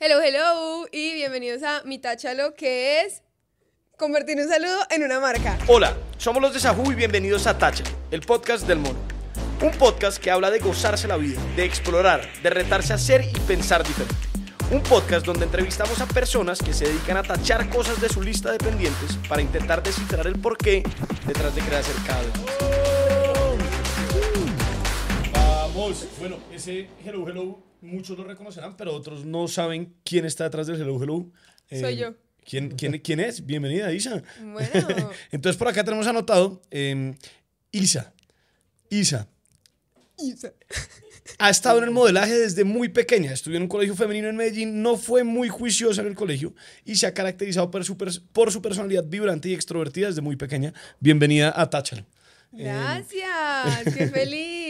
Hello, hello y bienvenidos a Mi Táchalo, que es convertir un saludo en una marca. Hola, somos los de Sajú y bienvenidos a Tacha, el podcast del mono. Un podcast que habla de gozarse la vida, de explorar, de retarse a ser y pensar diferente. Un podcast donde entrevistamos a personas que se dedican a tachar cosas de su lista de pendientes para intentar descifrar el porqué detrás de hacer cada vez más. Vamos, bueno, ese Hello Hello muchos lo reconocerán, pero otros no saben quién está detrás del Hello Hello. Soy yo. ¿quién, quién, quién es? Bienvenida, Isa. Bueno. Entonces por acá tenemos anotado eh, Isa. Isa. Ha estado en el modelaje desde muy pequeña. Estudió en un colegio femenino en Medellín. No fue muy juiciosa en el colegio y se ha caracterizado por su, por su personalidad vibrante y extrovertida desde muy pequeña. Bienvenida a Táchalo. Gracias, qué feliz.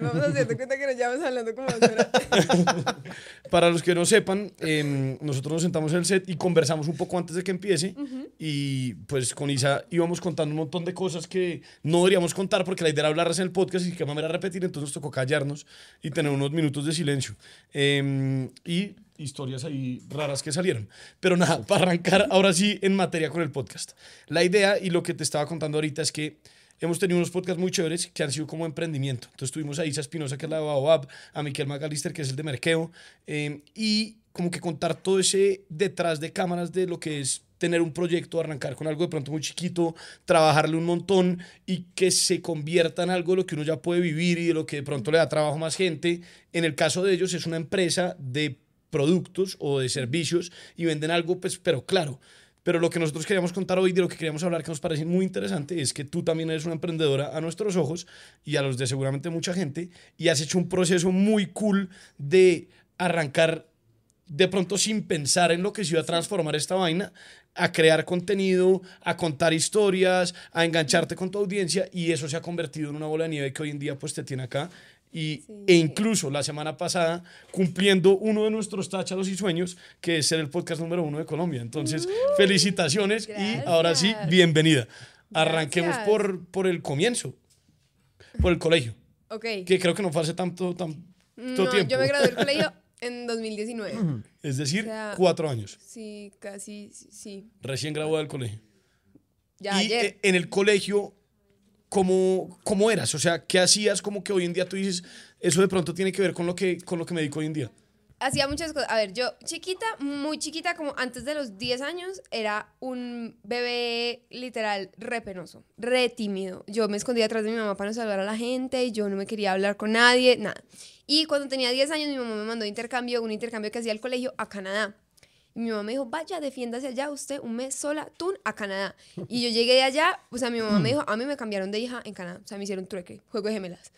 Vamos hacerte cuenta que nos llevamos hablando como. Para los que no sepan, eh, nosotros nos sentamos en el set y conversamos un poco antes de que empiece. Y pues con Isa íbamos contando un montón de cosas que no deberíamos contar porque la idea era hablarlas en el podcast y que manera repetir. Entonces nos tocó callarnos y tener unos minutos de silencio. Eh, y historias ahí raras que salieron. Pero nada, para arrancar ahora sí en materia con el podcast. La idea y lo que te estaba contando ahorita es que hemos tenido unos podcasts muy chéveres que han sido como emprendimiento. Entonces tuvimos a Isa Espinosa, que es la de Baobab, a Miquel Magalister, que es el de Merkeo, eh, y como que contar todo ese detrás de cámaras de lo que es tener un proyecto, arrancar con algo de pronto muy chiquito, trabajarle un montón y que se convierta en algo de lo que uno ya puede vivir y de lo que de pronto le da trabajo a más gente. En el caso de ellos es una empresa de productos o de servicios y venden algo, pues, pero claro. Pero lo que nosotros queríamos contar hoy, de lo que queríamos hablar, que nos parece muy interesante, es que tú también eres una emprendedora a nuestros ojos y a los de seguramente mucha gente, y has hecho un proceso muy cool de arrancar de pronto sin pensar en lo que se iba a transformar esta vaina, a crear contenido, a contar historias, a engancharte con tu audiencia, y eso se ha convertido en una bola de nieve que hoy en día pues te tiene acá. Y, Sí. E incluso la semana pasada cumpliendo uno de nuestros táchalos y sueños, que es ser el podcast número uno de Colombia. Entonces, felicitaciones y ahora sí, gracias. bienvenida. Arranquemos Gracias. por, por el comienzo, por el colegio, Ok. que creo que no fue hace tanto, tanto No, tiempo. yo me gradué del colegio en 2019. Es decir, O sea, cuatro años. Sí, casi, sí. Recién graduada del colegio. Ya y ayer. eh, en el colegio, ¿cómo, ¿cómo eras? O sea, ¿qué hacías como que hoy en día tú dices, eso de pronto tiene que ver con lo que, con lo que me dedico hoy en día? Hacía muchas cosas. A ver, yo chiquita, muy chiquita, como antes de los 10 años, era un bebé literal re penoso, re tímido. Yo me escondía atrás de mi mamá para no saludar a la gente, yo no me quería hablar con nadie, nada. Y cuando tenía 10 años, mi mamá me mandó intercambio, un intercambio que hacía el colegio a Canadá. Mi mamá me dijo, vaya, defiéndase allá usted un mes sola, tú a Canadá. Y yo llegué de allá, o sea, mi mamá me dijo, a mí me cambiaron de hija en Canadá. O sea, me hicieron trueque, juego de gemelas.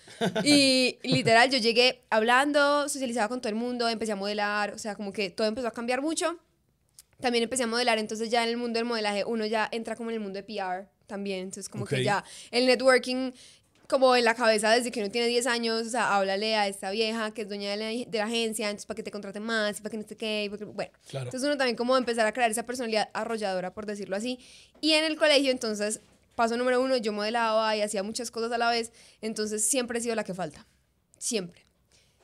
Y literal, yo llegué hablando, socializaba con todo el mundo, empecé a modelar, o sea, como que todo empezó a cambiar mucho. También empecé a modelar, entonces ya en el mundo del modelaje uno ya entra como en el mundo de PR también. Entonces, como Ok. que ya el networking como en la cabeza desde que uno tiene 10 años, o sea, háblale a esta vieja que es dueña de la, de la agencia, entonces para que te contraten más, para que no esté qué, bueno. Claro. Entonces uno también como empezar a crear esa personalidad arrolladora, por decirlo así. Y en el colegio, entonces, paso número uno, yo modelaba y hacía muchas cosas a la vez, entonces siempre he sido la que falta. Siempre.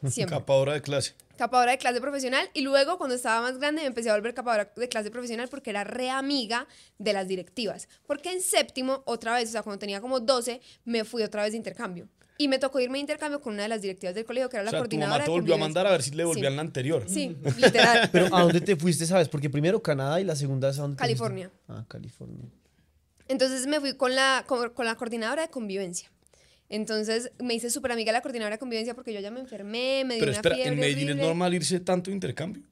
Siempre Capadora de clase. Capadora de clase profesional y luego cuando estaba más grande me empecé a volver capadora de clase profesional porque era re amiga de las directivas. Porque en séptimo, otra vez, o sea, cuando tenía como 12, me fui otra vez de intercambio. Y me tocó irme de intercambio con una de las directivas del colegio, que era la o sea, tu coordinadora mamá te volvió a mandar a ver si le volvían Sí. la anterior. Sí, literal. Pero ¿a dónde te fuiste, sabes? Porque primero Canadá y la segunda es a dónde te fuiste? California. Ah, California. Entonces me fui con la, con, con la coordinadora de convivencia. Entonces me hice súper amiga de la coordinadora de convivencia porque yo ya me enfermé, me dio Pero una espera, fiebre ¿en Medellín es normal irse tanto de intercambio?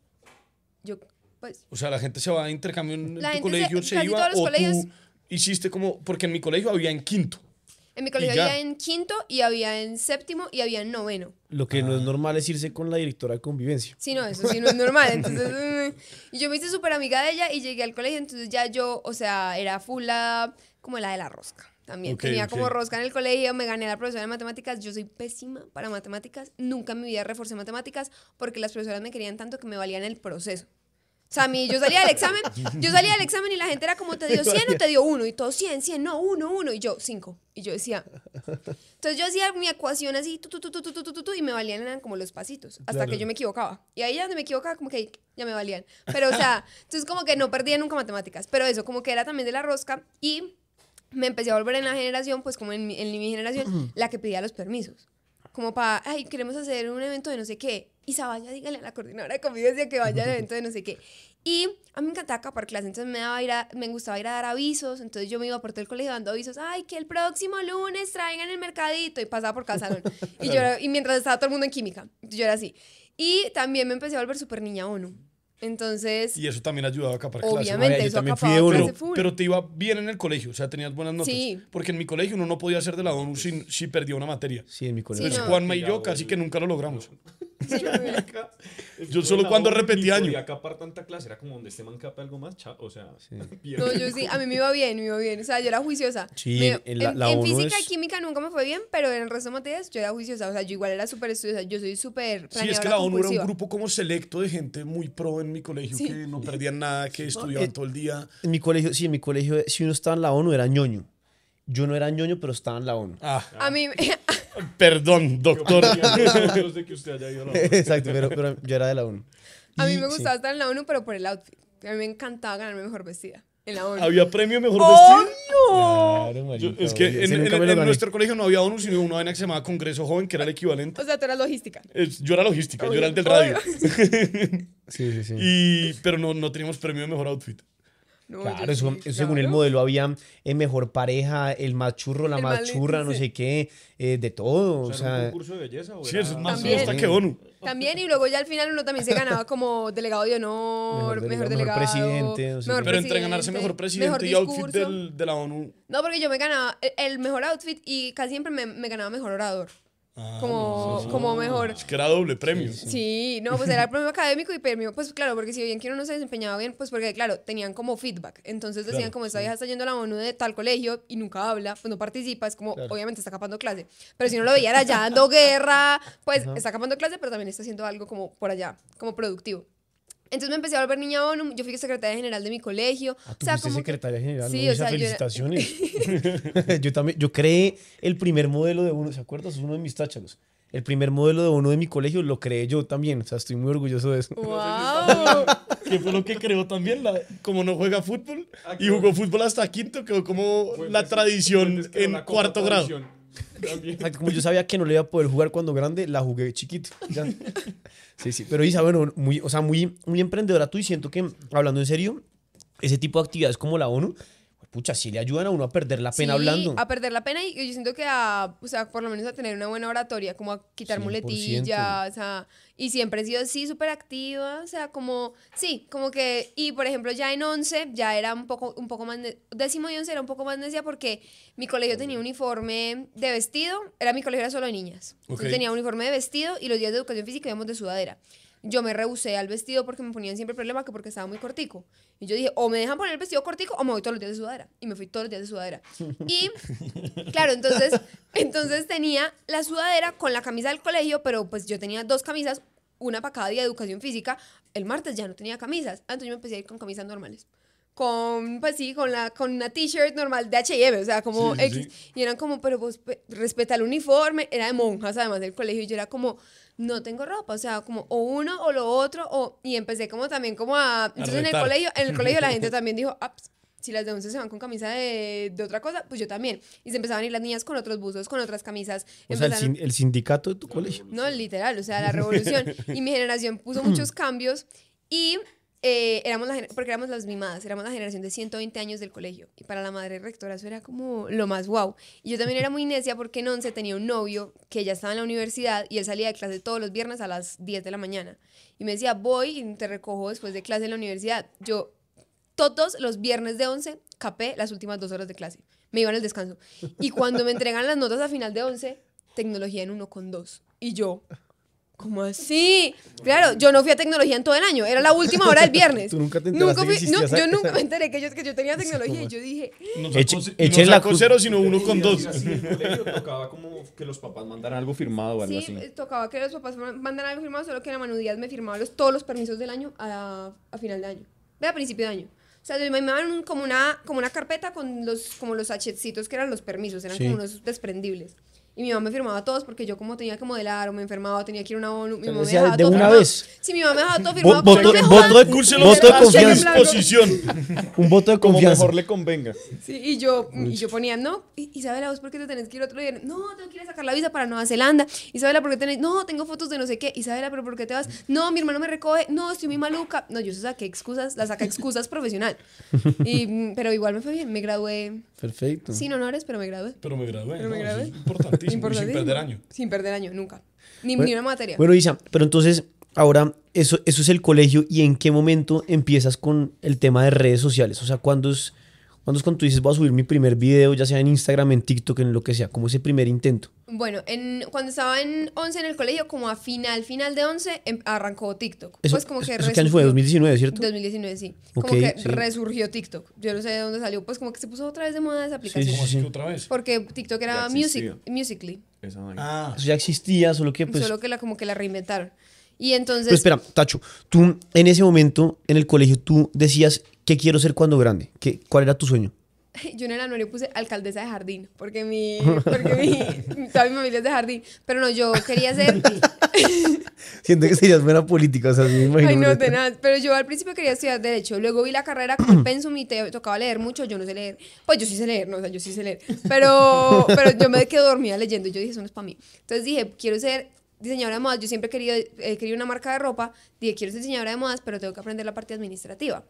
Yo, pues, O sea, la gente se va de intercambio en La tu gente colegio, se- se, casi iba todos los o colegios- tú hiciste como, porque en mi colegio había en quinto. en mi colegio había en quinto y había en séptimo y había en noveno. Lo que Ah. no es normal es irse con la directora de convivencia. Sí, no, eso sí no es normal. Entonces, y yo me hice súper amiga de ella y llegué al colegio, entonces ya yo, o sea, era full la, como la de la rosca. También okay, tenía okay. como rosca en el colegio, me gané a la profesora de matemáticas. Yo soy pésima para matemáticas. Nunca en mi vida reforcé matemáticas porque las profesoras me querían tanto que me valían el proceso. O sea, a mí, yo salía del examen, yo salía del examen y la gente era como, ¿te dio 100 o te dio 1? Y todo 100, 100, no, 1, 1. Y yo, 5. Y yo decía... Entonces yo hacía mi ecuación así, tu, tu, tu, y me valían eran como los pasitos, hasta claro. que yo me equivocaba. Y ahí ya donde me equivocaba, como que ya me valían. Pero, o sea, entonces como que no perdía nunca matemáticas. Pero eso, como que era también de la rosca. Y me empecé a volver en la generación, pues como en mi, en mi generación, la que pedía los permisos. Como para, ay, queremos hacer un evento de no sé qué. Isa, vaya, dígale a la coordinadora de convivencia que vaya al evento de no sé qué. Y a mí me encantaba capar clases, entonces me, daba ir a- me gustaba ir a dar avisos, entonces yo me iba por todo el colegio dando avisos, ay, que el próximo lunes traigan el mercadito, y pasaba por cada salón. Y, yo, era- y mientras estaba todo el mundo en química, yo era así. Y también me empecé a volver súper niña ONU. Entonces, Y eso también ayudaba a capar clases. obviamente, yo eso también fui acapaba clase Pero, full. pero te iba bien en el colegio, o sea, tenías buenas notas. Sí. Porque en mi colegio uno no podía ser de la ONU si, si perdía una materia. Sí, en mi colegio. Sí, Pues no. Juanma y yo casi que nunca lo logramos. Yo solo cuando repetí año. Y acapar tanta clase era como donde este man capa algo más, o sea, No, yo sí, a mí me iba bien, me iba bien. O sea, yo era juiciosa. Sí, Me- en- en la- en, la en ONU física es- y química nunca me fue bien, pero en el resto de materias yo era juiciosa. O sea, yo igual era súper estudiosa. Yo soy súper Sí, es que la ONU era un grupo como selecto de gente muy pro en mi colegio Sí. que no perdían nada, que estudiaban eh, todo el día. En mi colegio, sí, en mi colegio, si uno estaba en la ONU, era ñoño. Yo no era ñoño, pero estaba en la ONU. Ah, A mí, perdón, doctor. Doctor. de que usted haya ido a la Exacto, pero, pero yo era de la ONU. a mí Y- me sí. gustaba estar en la ONU, pero por el outfit. A mí me encantaba ganarme mejor vestida en la ONU. Había premio mejor vestido. Claro, Yo- marica, es que en, en- nuestro colegio no había ONU, sino una vaina que se llamaba Congreso Joven, que era el equivalente. O sea, tú eras logística. Es- yo era logística, yo era el del radio. Sí, sí, sí. Y, pero no, no teníamos premio de mejor outfit. No, Claro, eso- sí, según el modelo había el mejor pareja, el más churro, la El más churra, no sé qué, eh, de todo. O O sea, ¿era un sea, concurso de belleza o Sí, eso es más También. fiesta que ONU. También, y luego ya al final uno también se ganaba como delegado de honor, Mejor mejor, delegado, mejor presidente, mejor qué. Pero entre ganarse presidente, mejor presidente mejor y outfit del- de la ONU. No, porque yo me ganaba el, el mejor outfit y casi siempre me, me ganaba mejor orador. Como, como mejor. Es que era doble premio. Sí, no, pues era el premio académico y premio, pues claro, porque si bien que uno no se desempeñaba bien, pues porque claro, tenían como feedback. Entonces decían Claro, como esta vieja está yendo a la ONU de tal colegio y nunca habla, pues no participa, es como, obviamente está capando clase. Pero si no lo veía era allá dando guerra, pues está capando clase, pero también está haciendo algo como por allá, como productivo. Entonces me empecé a volver niña ONU, yo fui secretaria general de mi colegio. ah, o tú sea, como que- secretaria general, Sí, ¿no? o sea, yo era- felicitaciones. yo también, yo creé el primer modelo de uno, ¿se acuerdas? Es uno de mis tácharos. El primer modelo de uno de mi colegio lo creé yo también, o sea, estoy muy orgulloso de eso. ¡Wow! Que fue lo que creó también, la, como no juega fútbol Ah, y jugó fútbol hasta quinto, quedó como la tradición en cuarto grado. Tradición. Como yo sabía que no le iba a poder jugar cuando grande, la jugué chiquito. Sí, sí. Pero Isa, bueno, muy, o sea, muy, muy emprendedora tú y siento que, hablando en serio, ese tipo de actividades como la ONU, pucha, sí le ayudan a uno a perder la pena Sí, hablando. A perder la pena y yo siento que a, o sea, por lo menos a tener una buena oratoria, como a quitar 100%. muletillas, o sea, y siempre he sido así súper activa, o sea, como, sí, como que, y por ejemplo ya en 11 ya era un poco, un poco más, décimo y 11 era un poco más necia porque mi colegio tenía uniforme de vestido, era mi colegio era solo de niñas, entonces Ok. tenía uniforme de vestido y los días de educación física íbamos de sudadera. Yo me rehusé al vestido porque me ponían siempre problema que porque estaba muy cortico. Y yo dije, o me dejan poner el vestido cortico o me voy todos los días de sudadera. Y me fui todos los días de sudadera. Y claro, entonces, entonces tenía la sudadera con la camisa del colegio, pero pues yo tenía dos camisas, una para cada día de educación física. El martes ya no tenía camisas. Entonces yo me empecé a ir con camisas normales. Con, pues sí, con, la, con una t-shirt normal de H&M, o sea, como Sí, sí, X. Y eran como, pero vos pe- respeta el uniforme. Era de monjas, además del colegio. Y yo era como, no tengo ropa, o sea, como o uno o lo otro. O, y empecé como también como a... Entonces en el colegio, en el colegio la gente también dijo, ah, pues, si las de 11 se van con camisa de, de otra cosa, pues yo también. Y se empezaban a ir las niñas con otros buzos, con otras camisas. o sea, el, Empezaron- sin- el sindicato de tu colegio. no, literal, o sea, la revolución. Y mi generación puso muchos cambios y eh, éramos porque éramos las mimadas, éramos la generación de 120 años del colegio. Y para la madre rectora eso era como lo más guau. Y yo también era muy necia porque en 11 tenía un novio que ya estaba en la universidad y él salía de clase todos los viernes a las 10 de la mañana. Y me decía, voy y te recojo después de clase en la universidad. Yo todos los viernes de 11 capé las últimas dos horas de clase. Me iban al descanso. Y cuando me entregan las notas a final de 11, tecnología en 1 con 2. Y yo, ¿Cómo así? Claro, yo no fui a tecnología en todo el año, era la última hora del viernes. Tú nunca te enteraste que fui- no, esa- yo nunca me enteré que yo, que yo tenía tecnología y yo dije, No Eche- sacó, no la sacó cul- cero, sino uno con dos. Así en tocaba como que los papás mandaran algo firmado o algo sí, así. tocaba que los papás ma- mandaran algo firmado, solo que la Manu Díaz me firmaba los, todos los permisos del año a, a final de año, ve a principio de año. O sea, me mandaban como, una, como una carpeta con los, como los sachecitos que eran los permisos, eran Sí. como unos desprendibles. Y mi mamá me firmaba todos porque yo como tenía que modelar o me enfermaba o tenía que ir a una ONU, mi sea, mamá me dejaba de todo una firmado. vez. Sí, mi mamá me dejaba todo firmado. voto- voto de- los voto de confianza. disposición. Un voto de Como confianza. mejor le convenga. Sí, y yo, y yo ponía, no, Isabela, ¿vos por qué te tenés que ir otro día? No, tengo que ir a sacar la visa para Nueva Zelanda. Isabela, ¿por qué tenés? No, tengo fotos de no sé qué. Isabela, ¿pero por qué te vas? No, mi hermano me recoge. No, estoy muy maluca. No, yo saqué excusas, la saca excusas profesional. Y, pero igual me fue bien, me gradué Perfecto. sin honores, pero me gradué. Pero me gradué. Pero me gradué. es importantísimo. sin perder año. Sin perder año, nunca. Ni, Bueno, ni una materia. Bueno, Isa, pero entonces, ahora, eso, eso es el colegio y en qué momento empiezas con el tema de redes sociales. O sea, ¿cuándo es, ¿cuándo es cuando tú dices voy a subir mi primer video, ya sea en Instagram, en TikTok, en lo que sea? como ese primer intento? Bueno, en, cuando estaba en 11 en el colegio, como a final, final de 11, em- arrancó TikTok. Eso, pues como que eso- ¿Qué año fue? resurgió. 2019, ¿cierto? 2019, sí. Como que sí. resurgió TikTok. Yo no sé de dónde salió, pues como que se puso otra vez de moda esa aplicación. ¿Cómo sí. así que otra vez? Porque TikTok era music. Musical.ly. Esa. Ah, Eso ya existía, solo que pues... solo que la, como que la reinventaron. Y entonces... Pero espera, Tacho, tú en ese momento en el colegio tú decías, ¿qué quiero ser cuando grande? ¿Qué, ¿Cuál era tu sueño? Yo en el anuario puse alcaldesa de jardín, porque mi, porque mi, toda mi familia es de jardín. Pero no, yo quería ser... Siento que serías buena política, o sea, me imagino. Ay, no, tenaz. Pero yo al principio quería estudiar Derecho. Luego vi la carrera el pensum y te tocaba leer mucho. Yo no sé leer. Pues yo sí sé leer, no, o sea, yo sí sé leer. Pero, pero yo me quedé dormida leyendo y yo dije, eso no es para mí. Entonces dije, quiero ser diseñadora de modas. Yo siempre he querido, he querido una marca de ropa. Dije, quiero ser diseñadora de modas, pero tengo que aprender la parte administrativa.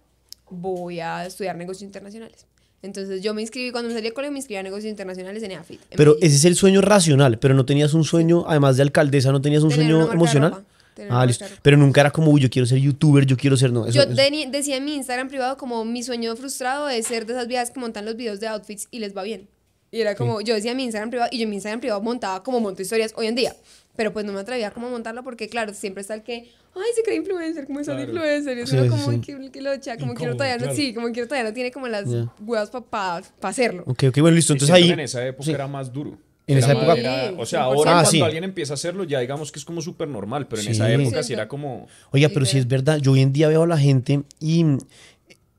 Voy a estudiar negocios internacionales. Entonces yo me inscribí, cuando me salí del colegio, me inscribí a negocios internacionales en EAFIT. en Pero Medellín. ese es el sueño racional, pero no tenías un sueño, además de alcaldesa, no tenías un Tener una sueño marca de emocional. ropa, tener una Ah, marca listo. de ropa. Pero nunca era como, uy, yo quiero ser youtuber, yo quiero ser, no. Eso, Yo eso- teni- decía en mi Instagram privado como mi sueño frustrado es ser de esas viejas que montan los videos de outfits y les va bien. Y era como, yo decía en mi Instagram privado y yo en mi Instagram privado montaba como monto historias hoy en día. Pero pues no me atrevía como a montarla porque claro, siempre está el que, ay, se cree influencer, como es Claro. influencer. Y es Sí, uno sí, como, sí. que, que locha, como Incómodo, uno todavía no, sí, como que uno todavía no tiene como las Ya. huevas para hacerlo. Ok, ok, bueno, listo. Entonces ahí. En esa época sí. era más duro. En Era esa época- era- o sea, 100%. ahora Ah, cuando sí. alguien empieza a hacerlo, ya digamos que es como súper normal, pero en Sí. esa época sí Siento. era como... Oiga, pero si es verdad, yo hoy en día veo a la gente y.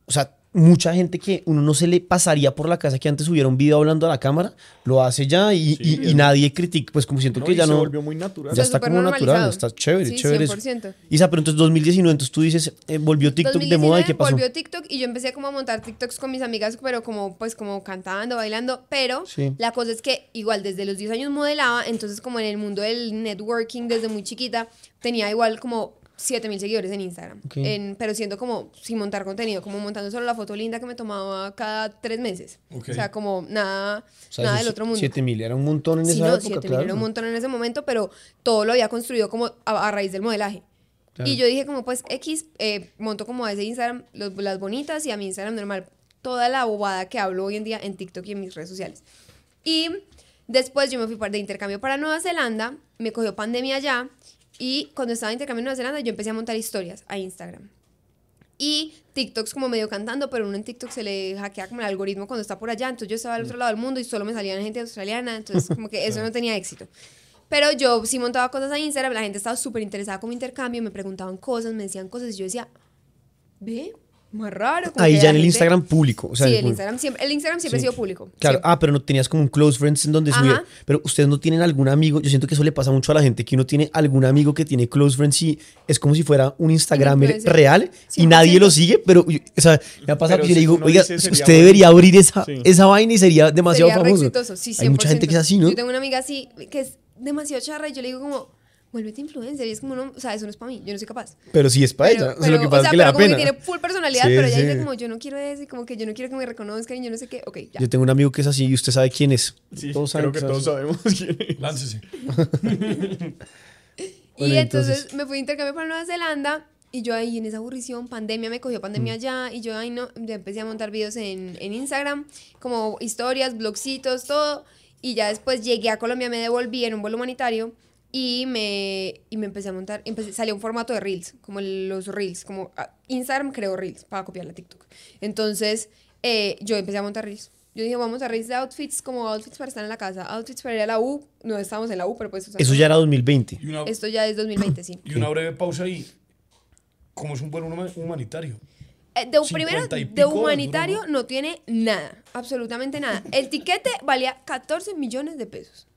O sea, mucha gente que uno no se le pasaría por la casa que antes hubiera un video hablando a la cámara, lo hace ya y, Sí, y- y nadie critica. Pues como siento No, que ya se no. volvió muy natural. Ya O sea, está súper como natural, está chévere, Sí, chévere. eso. 100%. Isa, pero entonces 2019, entonces tú dices, eh, volvió TikTok de moda y 2019 qué pasó. volvió TikTok y yo empecé como a montar TikToks con mis amigas, pero como pues como cantando, bailando, pero Sí. la cosa es que igual desde los 10 años modelaba, entonces como en el mundo del networking desde muy chiquita tenía igual como 7 mil seguidores en Instagram, en- pero siendo como sin montar contenido, como montando solo la foto linda que me tomaba cada tres meses, Ok. o sea como nada, O sea, nada del otro mundo. 7 mil, era un montón en Sí, esa no, época, 7 claro. era un montón en ese momento, pero todo lo había construido como a, a raíz del modelaje. Claro. Y yo dije como pues X, eh, monto como a ese Instagram los- las bonitas y a mi Instagram normal toda la bobada que hablo hoy en día en TikTok y en mis redes sociales. Y después yo me fui de intercambio para Nueva Zelanda, me cogió pandemia allá y cuando estaba de intercambio en Nueva Zelanda yo empecé a montar historias a Instagram. Y TikToks como medio cantando, pero uno en TikTok se le hackea como el algoritmo cuando está por allá. Entonces yo estaba al otro lado del mundo y solo me salían gente australiana. Entonces como que eso no tenía éxito. Pero yo sí montaba cosas a Instagram, la gente estaba súper interesada con mi intercambio, me preguntaban cosas, me decían cosas y yo decía, ve, más raro. como Ahí ya en el gente- Instagram público. O sea, sí, el como- Instagram siempre, el Instagram siempre Sí. ha sido público. Claro, siempre. ah, pero no tenías como un close friends en donde subía. Pero ustedes no tienen algún amigo. Yo siento que eso le pasa mucho a la gente, que uno tiene algún amigo que tiene close friends y es como si fuera un Instagram real y 100%. nadie lo sigue. Pero, o sea, me ha pasado Pero que yo le digo, oiga, dice, usted bueno". debería abrir esa, Sí. esa vaina y sería demasiado Sería famoso. exitoso, sí, 100%. Hay mucha gente que es así, ¿no? Yo tengo una amiga así que es demasiado charra y yo le digo como, vuélvete influencer. Y es como, no, o sea, eso no es para mí, yo no soy capaz. Pero sí es para Pero- ella. o sea, lo que pero, pasa o sea, es que le pero da como pena. que tiene full personalidad, Sí, pero ella sí. dice como, yo no quiero eso y como que yo no quiero que me reconozcan y yo no sé qué. Ok, ya. Yo tengo un amigo que es así y usted sabe quién es. Sí, todos saben creo que todos sabemos quién es. láncese. Y Bueno, entonces, entonces- me fui de intercambio para Nueva Zelanda y yo ahí en esa aburrición, pandemia, me cogió Mm. pandemia allá y yo ahí no, ya empecé a montar videos en, en Instagram, como historias, blogcitos, todo. Y ya después llegué a Colombia, me devolví en un vuelo humanitario y me, y me empecé a montar, empecé, salió un formato de Reels, como los Reels, como ah, Instagram creó Reels para copiar la TikTok. Entonces, eh, yo empecé a montar Reels. Yo dije, vamos a Reels de outfits, como outfits para estar en la casa, outfits para ir a la U. No estábamos en la U, pero pues... o sea, Eso ya era 2020. Y una, Esto ya es 2020, sí. y una breve pausa ahí. ¿Cómo es un vuelo huma- humanitario? Eh, De, primero, 50 y de humanitario ¿no? no tiene nada, absolutamente nada. El tiquete valía 14 millones de pesos.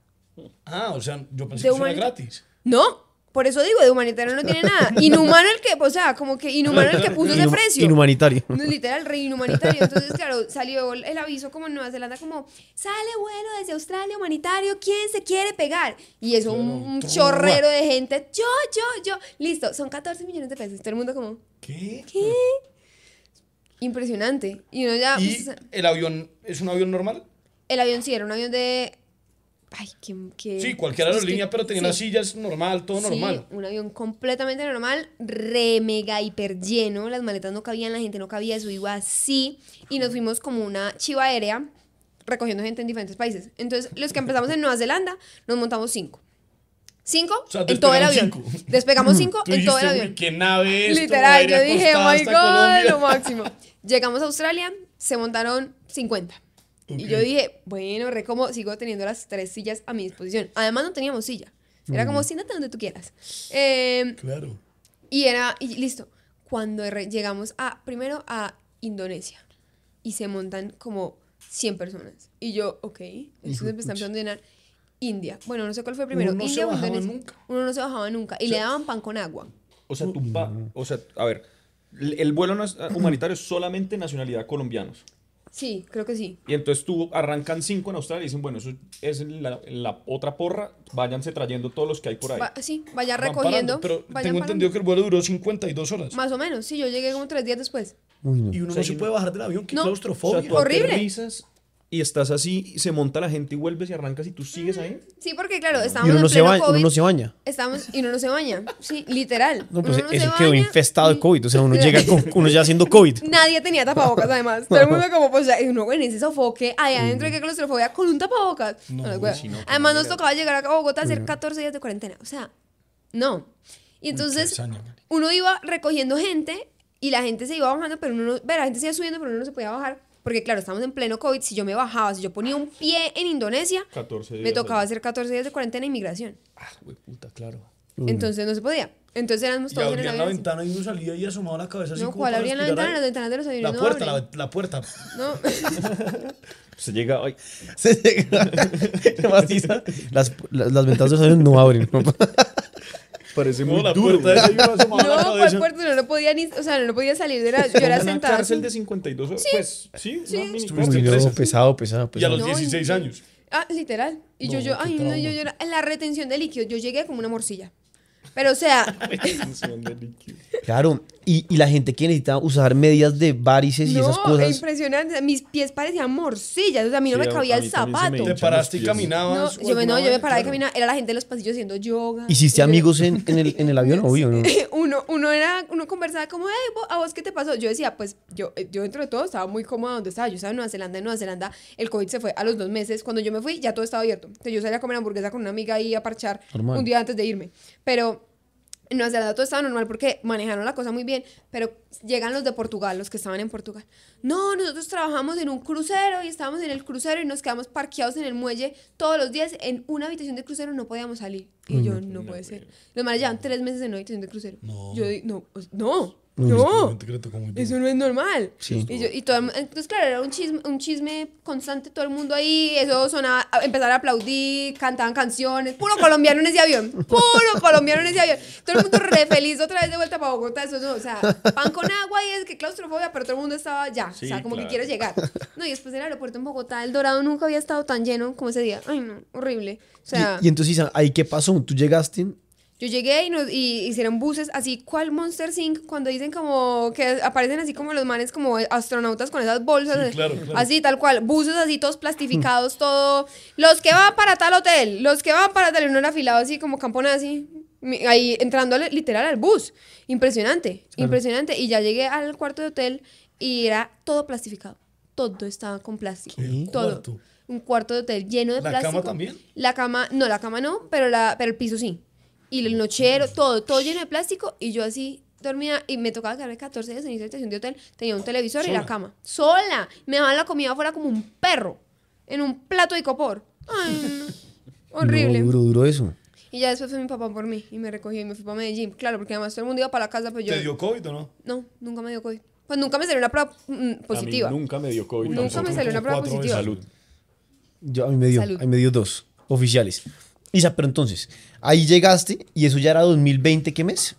Ah, o sea, yo pensé De que eso era gratis. No, por eso digo, de humanitario no tiene nada. Inhumano el que, o sea, como que inhumano el que puso ese Inhum- precio. Inhumanitario. Literal, re inhumanitario. Entonces, claro, salió el aviso como en Nueva Zelanda, como, sale vuelo desde Australia, humanitario, ¿quién se quiere pegar? Y eso, un, un chorrero de gente, yo, yo, yo. Listo, son 14 millones de pesos. Todo el mundo como, ¿Qué? ¿qué? Impresionante. Y uno ya, ¿Y pues, el avión es un avión normal? el avión sí, era un avión de... Ay, qué... qué- Sí, cualquier es aerolínea, pero tenía sí. unas sillas normal, todo normal. Sí, un avión completamente normal, re mega hiper lleno, las maletas no cabían, la gente no cabía, eso iba así y nos fuimos como una chiva aérea recogiendo gente en diferentes países. Entonces, los que empezamos en Nueva Zelanda, nos montamos cinco. Cinco O sea, en todo el avión. cinco. Despegamos cinco en todo el avión. "Uy, qué nave esto, Literal, yo dije, oh my god, Colombia". lo máximo. Llegamos a Australia, se montaron 50. Y yo dije, bueno, re como sigo teniendo las tres sillas a mi disposición. Además, no teníamos silla. Era como, siéntate donde tú quieras. Eh, Claro. y era, y listo. Cuando re- llegamos a, primero a Indonesia. Y se montan como 100 personas. Y yo, ok. Entonces me están empezando a llenar. India. Bueno, no sé cuál fue primero. Uno no se India o bajaba Indonesia. nunca. Uno no se bajaba nunca. Y le daban pan con agua. O sea, tu pa- o sea, a ver, el el vuelo nas- humanitario es solamente nacionalidad colombianos. Sí, creo que sí. Y entonces tú arrancan cinco en Australia y dicen, bueno, eso es la, la otra porra, váyanse trayendo todos los que hay por ahí. Va- sí, vaya Van recogiendo. parando, pero vayan tengo parando. entendido que el vuelo duró 52 horas. Más o menos, sí, yo llegué como tres días después. Uy, no. Y uno O sea, no se puede bajar del avión, qué No. O sea, claustrofobia. tú Horrible. aterrizas y estás así, y se monta la gente y vuelves y arrancas y tú sigues ahí. Sí, porque claro, Y estábamos uno en no, se pleno baña, uno COVID. no se baña. Estamos, y uno no se baña. Sí, literal. No, pues Uno no se eso quedó baña, infestado de COVID. O sea, uno llega con, uno ya haciendo COVID. Nadie tenía tapabocas, además. Todo el mundo como, pues, y uno, bueno, en ese sofoque, ahí adentro, qué claustrofobia, con un tapabocas. No, güey. qué además, nos tocaba llegar a Bogotá a hacer 14 días de cuarentena. O sea, no. Y entonces, uno iba recogiendo gente y la gente se iba bajando, pero uno la gente se iba subiendo, pero uno no se podía bajar. Porque, claro, estamos en pleno COVID. Si yo me bajaba, si yo ponía un pie en Indonesia, 14 días. me tocaba hacer 14 días de cuarentena e inmigración. Ah, güey, puta, claro. Entonces no se podía. Entonces éramos Y todos en el abrían la avión. ventana y uno salía y asomaba la cabeza así No, como ¿cuál para abrían la respirar ventana? Las ventanas de los aviones La no puerta, abren. la, la puerta. No. Se llega, ay, Se llega-. Las, las, las ventanas de los aviones no abren. Parece muy la duro. puerta la No. ¿cuál puerta? No, no podía ni, o sea, no, no podía salir. Era, yo era Una sentada. cárcel así. de 52 horas. Pues, sí, una mini cárcel. Presa. pesado, pesado, Y a pesado. los No, 16 y- años. Ah, literal. Y yo, No, yo, qué ay, no, yo, yo, la retención de líquidos, yo llegué como una morcilla. Pero, o sea, Retención de líquido. Claro. Y, y la gente que necesita usar medias de varices y esas no, cosas. impresionante. Mis pies parecían morcillas. O sea, a mí no Sí, me cabía el me zapato. Te paraste y. No, caminabas. o yo me, no, yo me paraba y caminaba. Era la gente de los pasillos haciendo yoga. ¿Hiciste Y amigos en, en, el, en el avión? Obvio, ¿no? uno, uno era, uno conversaba como, hey, ¿a vos qué te pasó? Yo decía, pues, yo, yo dentro de todo estaba muy cómoda donde estaba. Yo estaba en Nueva Zelanda, en Nueva Zelanda, el COVID se fue a los dos meses. Cuando yo me fui, ya todo estaba abierto. Entonces yo salía a comer hamburguesa con una amiga ahí a parchar Normal. un día antes de irme. Pero en Nueva Zelanda todo estaba normal porque manejaron la cosa muy bien, pero llegan los de Portugal, los que estaban en Portugal. No, nosotros trabajamos en un crucero y estábamos en el crucero y nos quedamos parqueados en el muelle todos los días en una habitación de crucero, no podíamos salir. Y yo, no puede ser. Los manes llevan tres meses en una habitación de crucero. No. Yo no, o sea, no, Es no. un secreto como yo. Eso no es normal. Sí. Y, yo, y todo entonces, claro, era un chisme, un chisme constante, todo el mundo ahí, eso sonaba, empezaron a aplaudir, cantaban canciones, puro colombiano en ese avión, puro colombiano en ese avión. Todo el mundo re feliz otra vez de vuelta para Bogotá, eso no, o sea, pan con agua y es que claustrofobia, pero todo el mundo estaba ya, Sí, o sea, como claro. que quiere llegar. No, y después del aeropuerto en Bogotá, el Dorado nunca había estado tan lleno como ese día. Ay, no, horrible. O sea, Y, y entonces, Isa, ¿ahí qué pasó? ¿Tú llegaste? Yo llegué y, nos, y hicieron buses así, ¿cuál Monster Inc? Cuando dicen como que aparecen así como los manes como astronautas con esas bolsas. Sí, claro, claro. Así, tal cual. Buses así, todos plastificados, todo. Los que van para tal hotel, los que van para tal. Uno era afilado así como campona así. Ahí entrando al- literal al bus. Impresionante, impresionante. Y ya llegué al cuarto de hotel y era todo plastificado. Todo estaba con plástico. ¿Qué? Todo. ¿Cuarto? Un cuarto de hotel lleno de ¿La plástico. cama también? La cama, no, la cama no, pero, la, pero el piso sí. Y el nochero, todo, todo lleno de plástico y yo así dormía y me tocaba quedarme 14 días en esa habitación de hotel, tenía un televisor y la cama, sola, me daban la comida afuera como un perro, en un plato de copor. Ay, no. horrible. No, duro, duro eso. Y ya después fue mi papá por mí y me recogió y me fui para Medellín. Claro, porque además todo el mundo iba para la casa, pues yo... ¿Te dio COVID o no? No, nunca me dio COVID. Pues nunca me salió una prueba mm, positiva. A mí nunca me dio COVID. Nunca tampoco. me salió una prueba positiva. Salud. Yo, a mí me dio, Salud. a mí me dio dos oficiales. Isa, pero entonces, ahí llegaste y eso ya era 2020, ¿qué mes?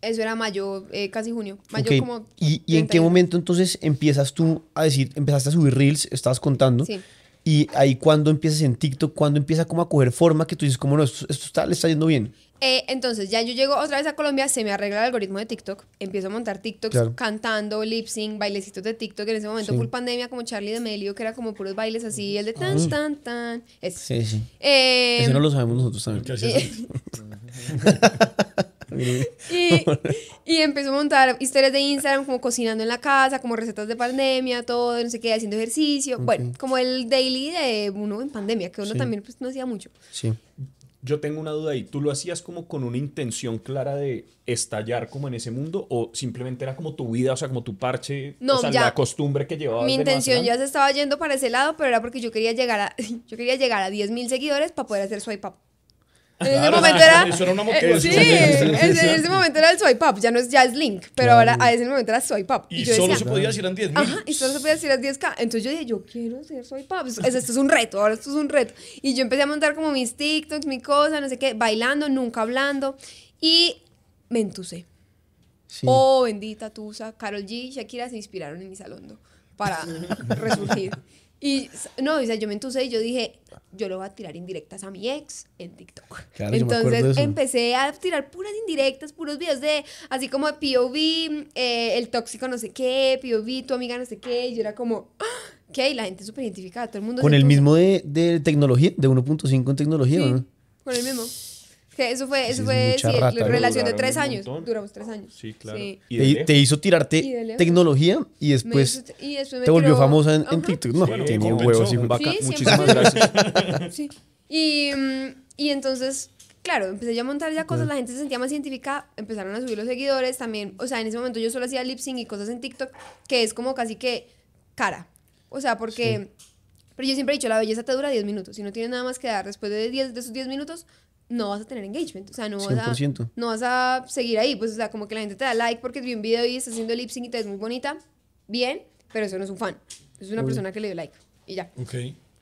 Eso era mayo, eh, casi junio. Mayo como... ¿Y, y en qué 31. momento entonces empiezas tú a decir, empezaste a subir reels, estabas contando? Sí. Y ahí cuando empiezas en TikTok, cuando empieza como a coger forma que tú dices, como no, esto, esto está, le está yendo bien. Eh, entonces, ya yo llego otra vez a Colombia, se me arregla el algoritmo de TikTok, empiezo a montar TikToks Claro. cantando, lip sync, bailecitos de TikTok. En ese momento, Sí. full pandemia, como Charlie de Melio, que era como puros bailes así, el de tan, tan, tan. Ese. Sí, sí. Eh, Eso no lo sabemos nosotros también. Y, y empezó a montar historias de Instagram, como cocinando en la casa, como recetas de pandemia, todo, no sé qué, haciendo ejercicio. Bueno, como el daily de uno en pandemia, que uno Sí. también pues, no hacía mucho. Sí. Yo tengo una duda ahí. ¿Tú lo hacías como con una intención clara de estallar como en ese mundo o simplemente era como tu vida, o sea, como tu parche, No, o sea, ya. la costumbre que llevabas Mi intención ya se estaba yendo para ese lado, pero era porque yo quería llegar a, yo quería llegar a 10.000 seguidores para poder hacer swipe up. En ese momento era. eso era una motivación. sí, en ese momento era el swipe up, ya no es, ya es link, pero ahora a ese momento era swipe up. Y yo solo decía, se podía decir eran 10 mil. Ajá, y solo se podía decir las 10k. Entonces yo dije, yo quiero hacer swipe up. Es- Esto es un reto, ahora esto es un reto. Y yo empecé a montar como mis TikToks, mi cosa, no sé qué, bailando, nunca hablando. Y me entusé. sí. Oh, bendita Tusa, Carol G y Shakira se inspiraron en mi salón para resurgir. Y no, o sea, yo me entusé y yo dije, yo le voy a tirar indirectas a mi ex en TikTok. Claro, Entonces empecé a tirar puras indirectas, puros videos de, así como de POV, eh, el tóxico no sé qué, POV, tu amiga no sé qué. Y yo era como, ¡ah! ¿qué? Y la gente súper identificada, todo el mundo. Con el mismo de, de tecnología, de 1.5 en tecnología, Sí, ¿no? con el mismo. Que eso fue, Sí, eso es fue sí, rata, relación de tres un años. Duramos tres años. Sí, claro. Sí. ¿Y de Te, te hizo tirarte Y tecnología y después hizo- y después te volvió tiró- famosa en, en. TikTok. No, Bueno, tenía compensó. huevos, hijo. Vaca, Sí, muchísimas 100%. gracias. Sí. Y, mm, y entonces, claro, empecé ya a montar ya cosas, la gente se sentía más identificada, empezaron a subir los seguidores también. O sea, en ese momento yo solo hacía lip sync y cosas en TikTok, que es como casi que cara. O sea, porque. Pero yo siempre he dicho, la belleza te dura 10 minutos. Si no tienes nada más que dar después de, 10, de esos 10 minutos, no vas a tener engagement. O sea, no vas, a, 100%. no vas a seguir ahí. Pues, o sea, como que la gente te da like porque vi un video y estás haciendo lip sync y te ves muy bonita. Bien, pero eso no es un fan. Es una persona que le dio like. Y ya. Ok.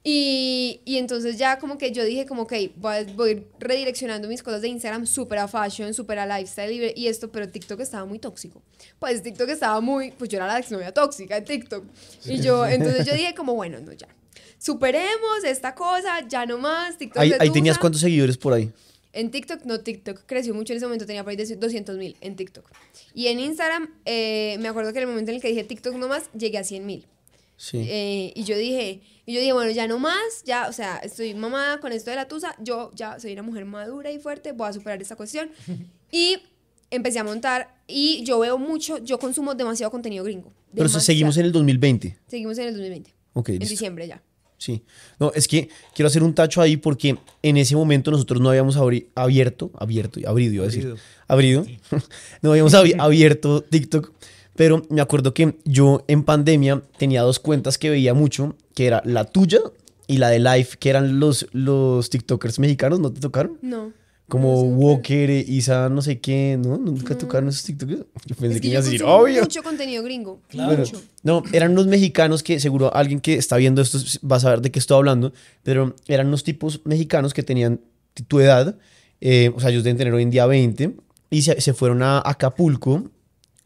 Y, y entonces ya como que yo dije como que voy, a- voy a ir redireccionando mis cosas de Instagram súper a fashion, súper a lifestyle y, y esto, pero TikTok estaba muy tóxico. Pues TikTok estaba muy, pues yo era la exnovia tóxica de TikTok. Y yo, entonces yo dije como, bueno, no, ya. Superemos esta cosa, ya no más, TikTok Ahí, ahí tenías cuántos seguidores por ahí. En TikTok, no, TikTok creció mucho en ese momento, tenía por ahí 200 mil en TikTok. Y en Instagram, eh, me acuerdo que en el momento en el que dije TikTok no más, llegué a 100 mil. Sí. Eh, y yo dije, y yo dije, bueno, ya no más, ya, o sea, estoy mamada con esto de la tusa, yo ya soy una mujer madura y fuerte, voy a superar esta cuestión. y empecé a montar y yo veo mucho, yo consumo demasiado contenido gringo. Pero demasiado. seguimos en el 2020. Seguimos en el 2020, En listo. diciembre ya. Sí. No, es que quiero hacer un tacho ahí porque en ese momento nosotros no habíamos abierto, abierto, abrido, iba a decir. Abrido. no habíamos abi- abierto TikTok. Pero me acuerdo que yo en pandemia tenía dos cuentas que veía mucho, que era la tuya y la de Life, que eran los, los TikTokers mexicanos, ¿no te tocaron? No. Como sé. Walker, Isa, no sé qué, ¿no? Nunca tocaron esos TikTokers. Yo pensé Es que que ibas a decir, obvio. mucho contenido gringo, Bueno, mucho. no, eran unos mexicanos que seguro alguien que está viendo esto va a saber de qué estoy hablando, pero eran unos tipos mexicanos que tenían tu edad, eh, o sea, ellos deben tener hoy en día 20, y se, se fueron a Acapulco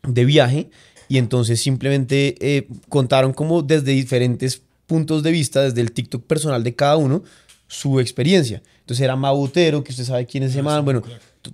de viaje y entonces simplemente eh, contaron como desde diferentes puntos de vista, desde el TikTok personal de cada uno, su experiencia. Entonces era Mabutero, que usted sabe quién es ese man, bueno,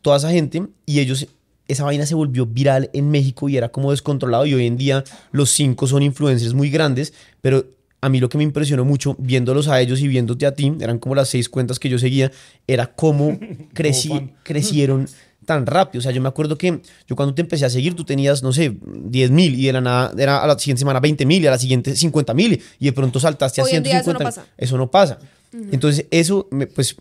toda esa gente, y ellos, esa vaina se volvió viral en México y era como descontrolado, y hoy en día los cinco son influencers muy grandes, pero a mí lo que me impresionó mucho, viéndolos a ellos y viéndote a ti, eran como las seis cuentas que yo seguía, era cómo creci- crecieron tan rápido. O sea, yo me acuerdo que yo cuando te empecé a seguir, tú tenías, no sé, 10 mil y de la nada era a la siguiente semana 20 mil y a la siguiente 50 mil y de pronto saltaste a Hoy en día eso no 150. pasa. Eso no pasa. Entonces, eso, me- pues,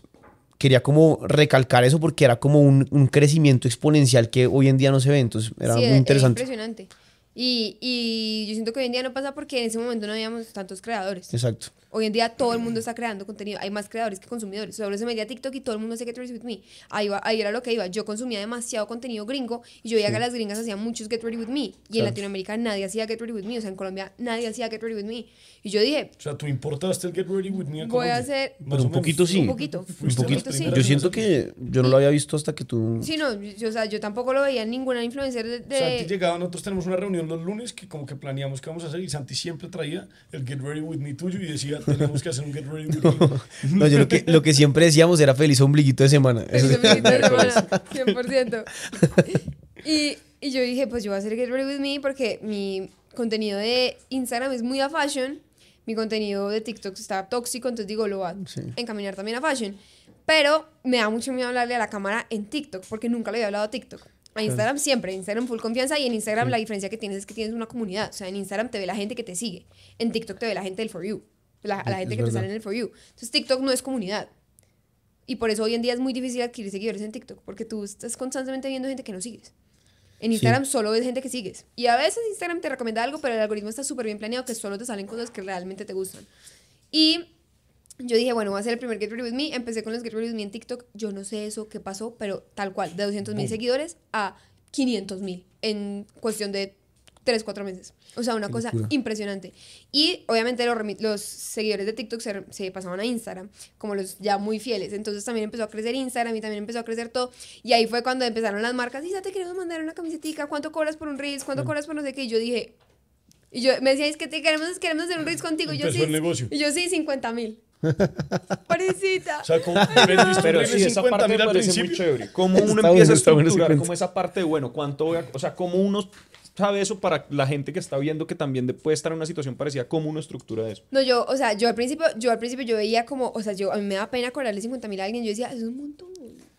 quería como recalcar eso porque era como un, un crecimiento exponencial que hoy en día no se ve, entonces era Sí, muy era- interesante. Era impresionante. Y, y yo siento que hoy en día no pasa porque en ese momento no habíamos tantos creadores. Exacto. Hoy en día todo el mundo está creando contenido. Hay más creadores que consumidores. Sobre se metía TikTok y todo el mundo hace Get Ready With Me. Ahí, va- ahí era lo que iba. Yo consumía demasiado contenido gringo y yo veía que las gringas hacían muchos Get Ready With Me. Y en. Latinoamérica nadie hacía Get Ready With Me. O sea, en Colombia nadie hacía Get Ready With Me. Y yo dije, O sea, tú importaste el Get Ready With Me a Voy Colombia. a hacer- Pero un poquito sí. un poquito. Un poquito, sí. Yo en siento que yo no lo había visto hasta que tú... sí, no, yo, o sea, yo tampoco lo veía en ninguna influencer de... De- Santi llegaba, nosotros tenemos una reunión los lunes que como que planeamos qué vamos a hacer y Santi siempre traía el Get Ready With Me tuyo y decía, tenemos que hacer un Get Ready. No, yo lo que, lo que siempre decíamos era feliz ombliguito de semana. Feliz sí. ombliguito de semana, 100%. Y, y yo dije, pues yo voy a hacer Get Ready With Me porque mi contenido de Instagram es muy a fashion, mi contenido de TikTok está tóxico, entonces digo, lo voy a Sí. encaminar también a fashion. Pero me da mucho miedo hablarle a la cámara en TikTok porque nunca le había hablado a TikTok. A Instagram siempre, Instagram full confianza y en Instagram la diferencia que tienes es que tienes una comunidad. O sea, en Instagram te ve la gente que te sigue, en TikTok te ve la gente del For You, la, a la Es gente que te verdad. sale en el For You. Entonces TikTok no es comunidad. Y por eso hoy en día es muy difícil adquirir seguidores en TikTok, porque tú estás constantemente viendo gente que no sigues. En Instagram solo ves gente que sigues. Y a veces Instagram te recomienda algo, pero el algoritmo está súper bien planeado que solo te salen cosas que realmente te gustan. Y yo dije, bueno, voy a hacer el primer Get Ready With Me. Empecé con los Get Ready With Me en TikTok. Yo no sé eso qué pasó, pero tal cual, de 200 mil seguidores a 500 mil en cuestión de 3, 4 meses. O sea, una Qué cosa locura. impresionante. Y obviamente los, los seguidores de TikTok se, se pasaban a Instagram, como los ya muy fieles. Entonces también empezó a crecer Instagram y también empezó a crecer todo. Y ahí fue cuando empezaron las marcas. Isa, te queremos mandar una camisetica. ¿Cuánto cobras por un Reels? ¿Cuánto cobras por no sé qué? Y yo dije... Y yo me decía, es que te queremos, queremos hacer un Reels contigo. Y yo, sí, el negocio. Y yo sí, 50 mil. Parecita. O sea, como Pero sí, esa 50 parte me parece muy chévere. Cómo uno Está empieza bueno, a bueno estructurar como esa parte de, bueno, cuánto voy a... O sea, cómo uno sabe eso para la gente que está viendo que también de- puede estar en una situación parecida, cómo uno estructura eso. No, yo, o sea, yo al principio, yo al principio yo veía como, o sea, yo a mí me da pena cobrarle 50 mil a alguien, yo decía, es un montón.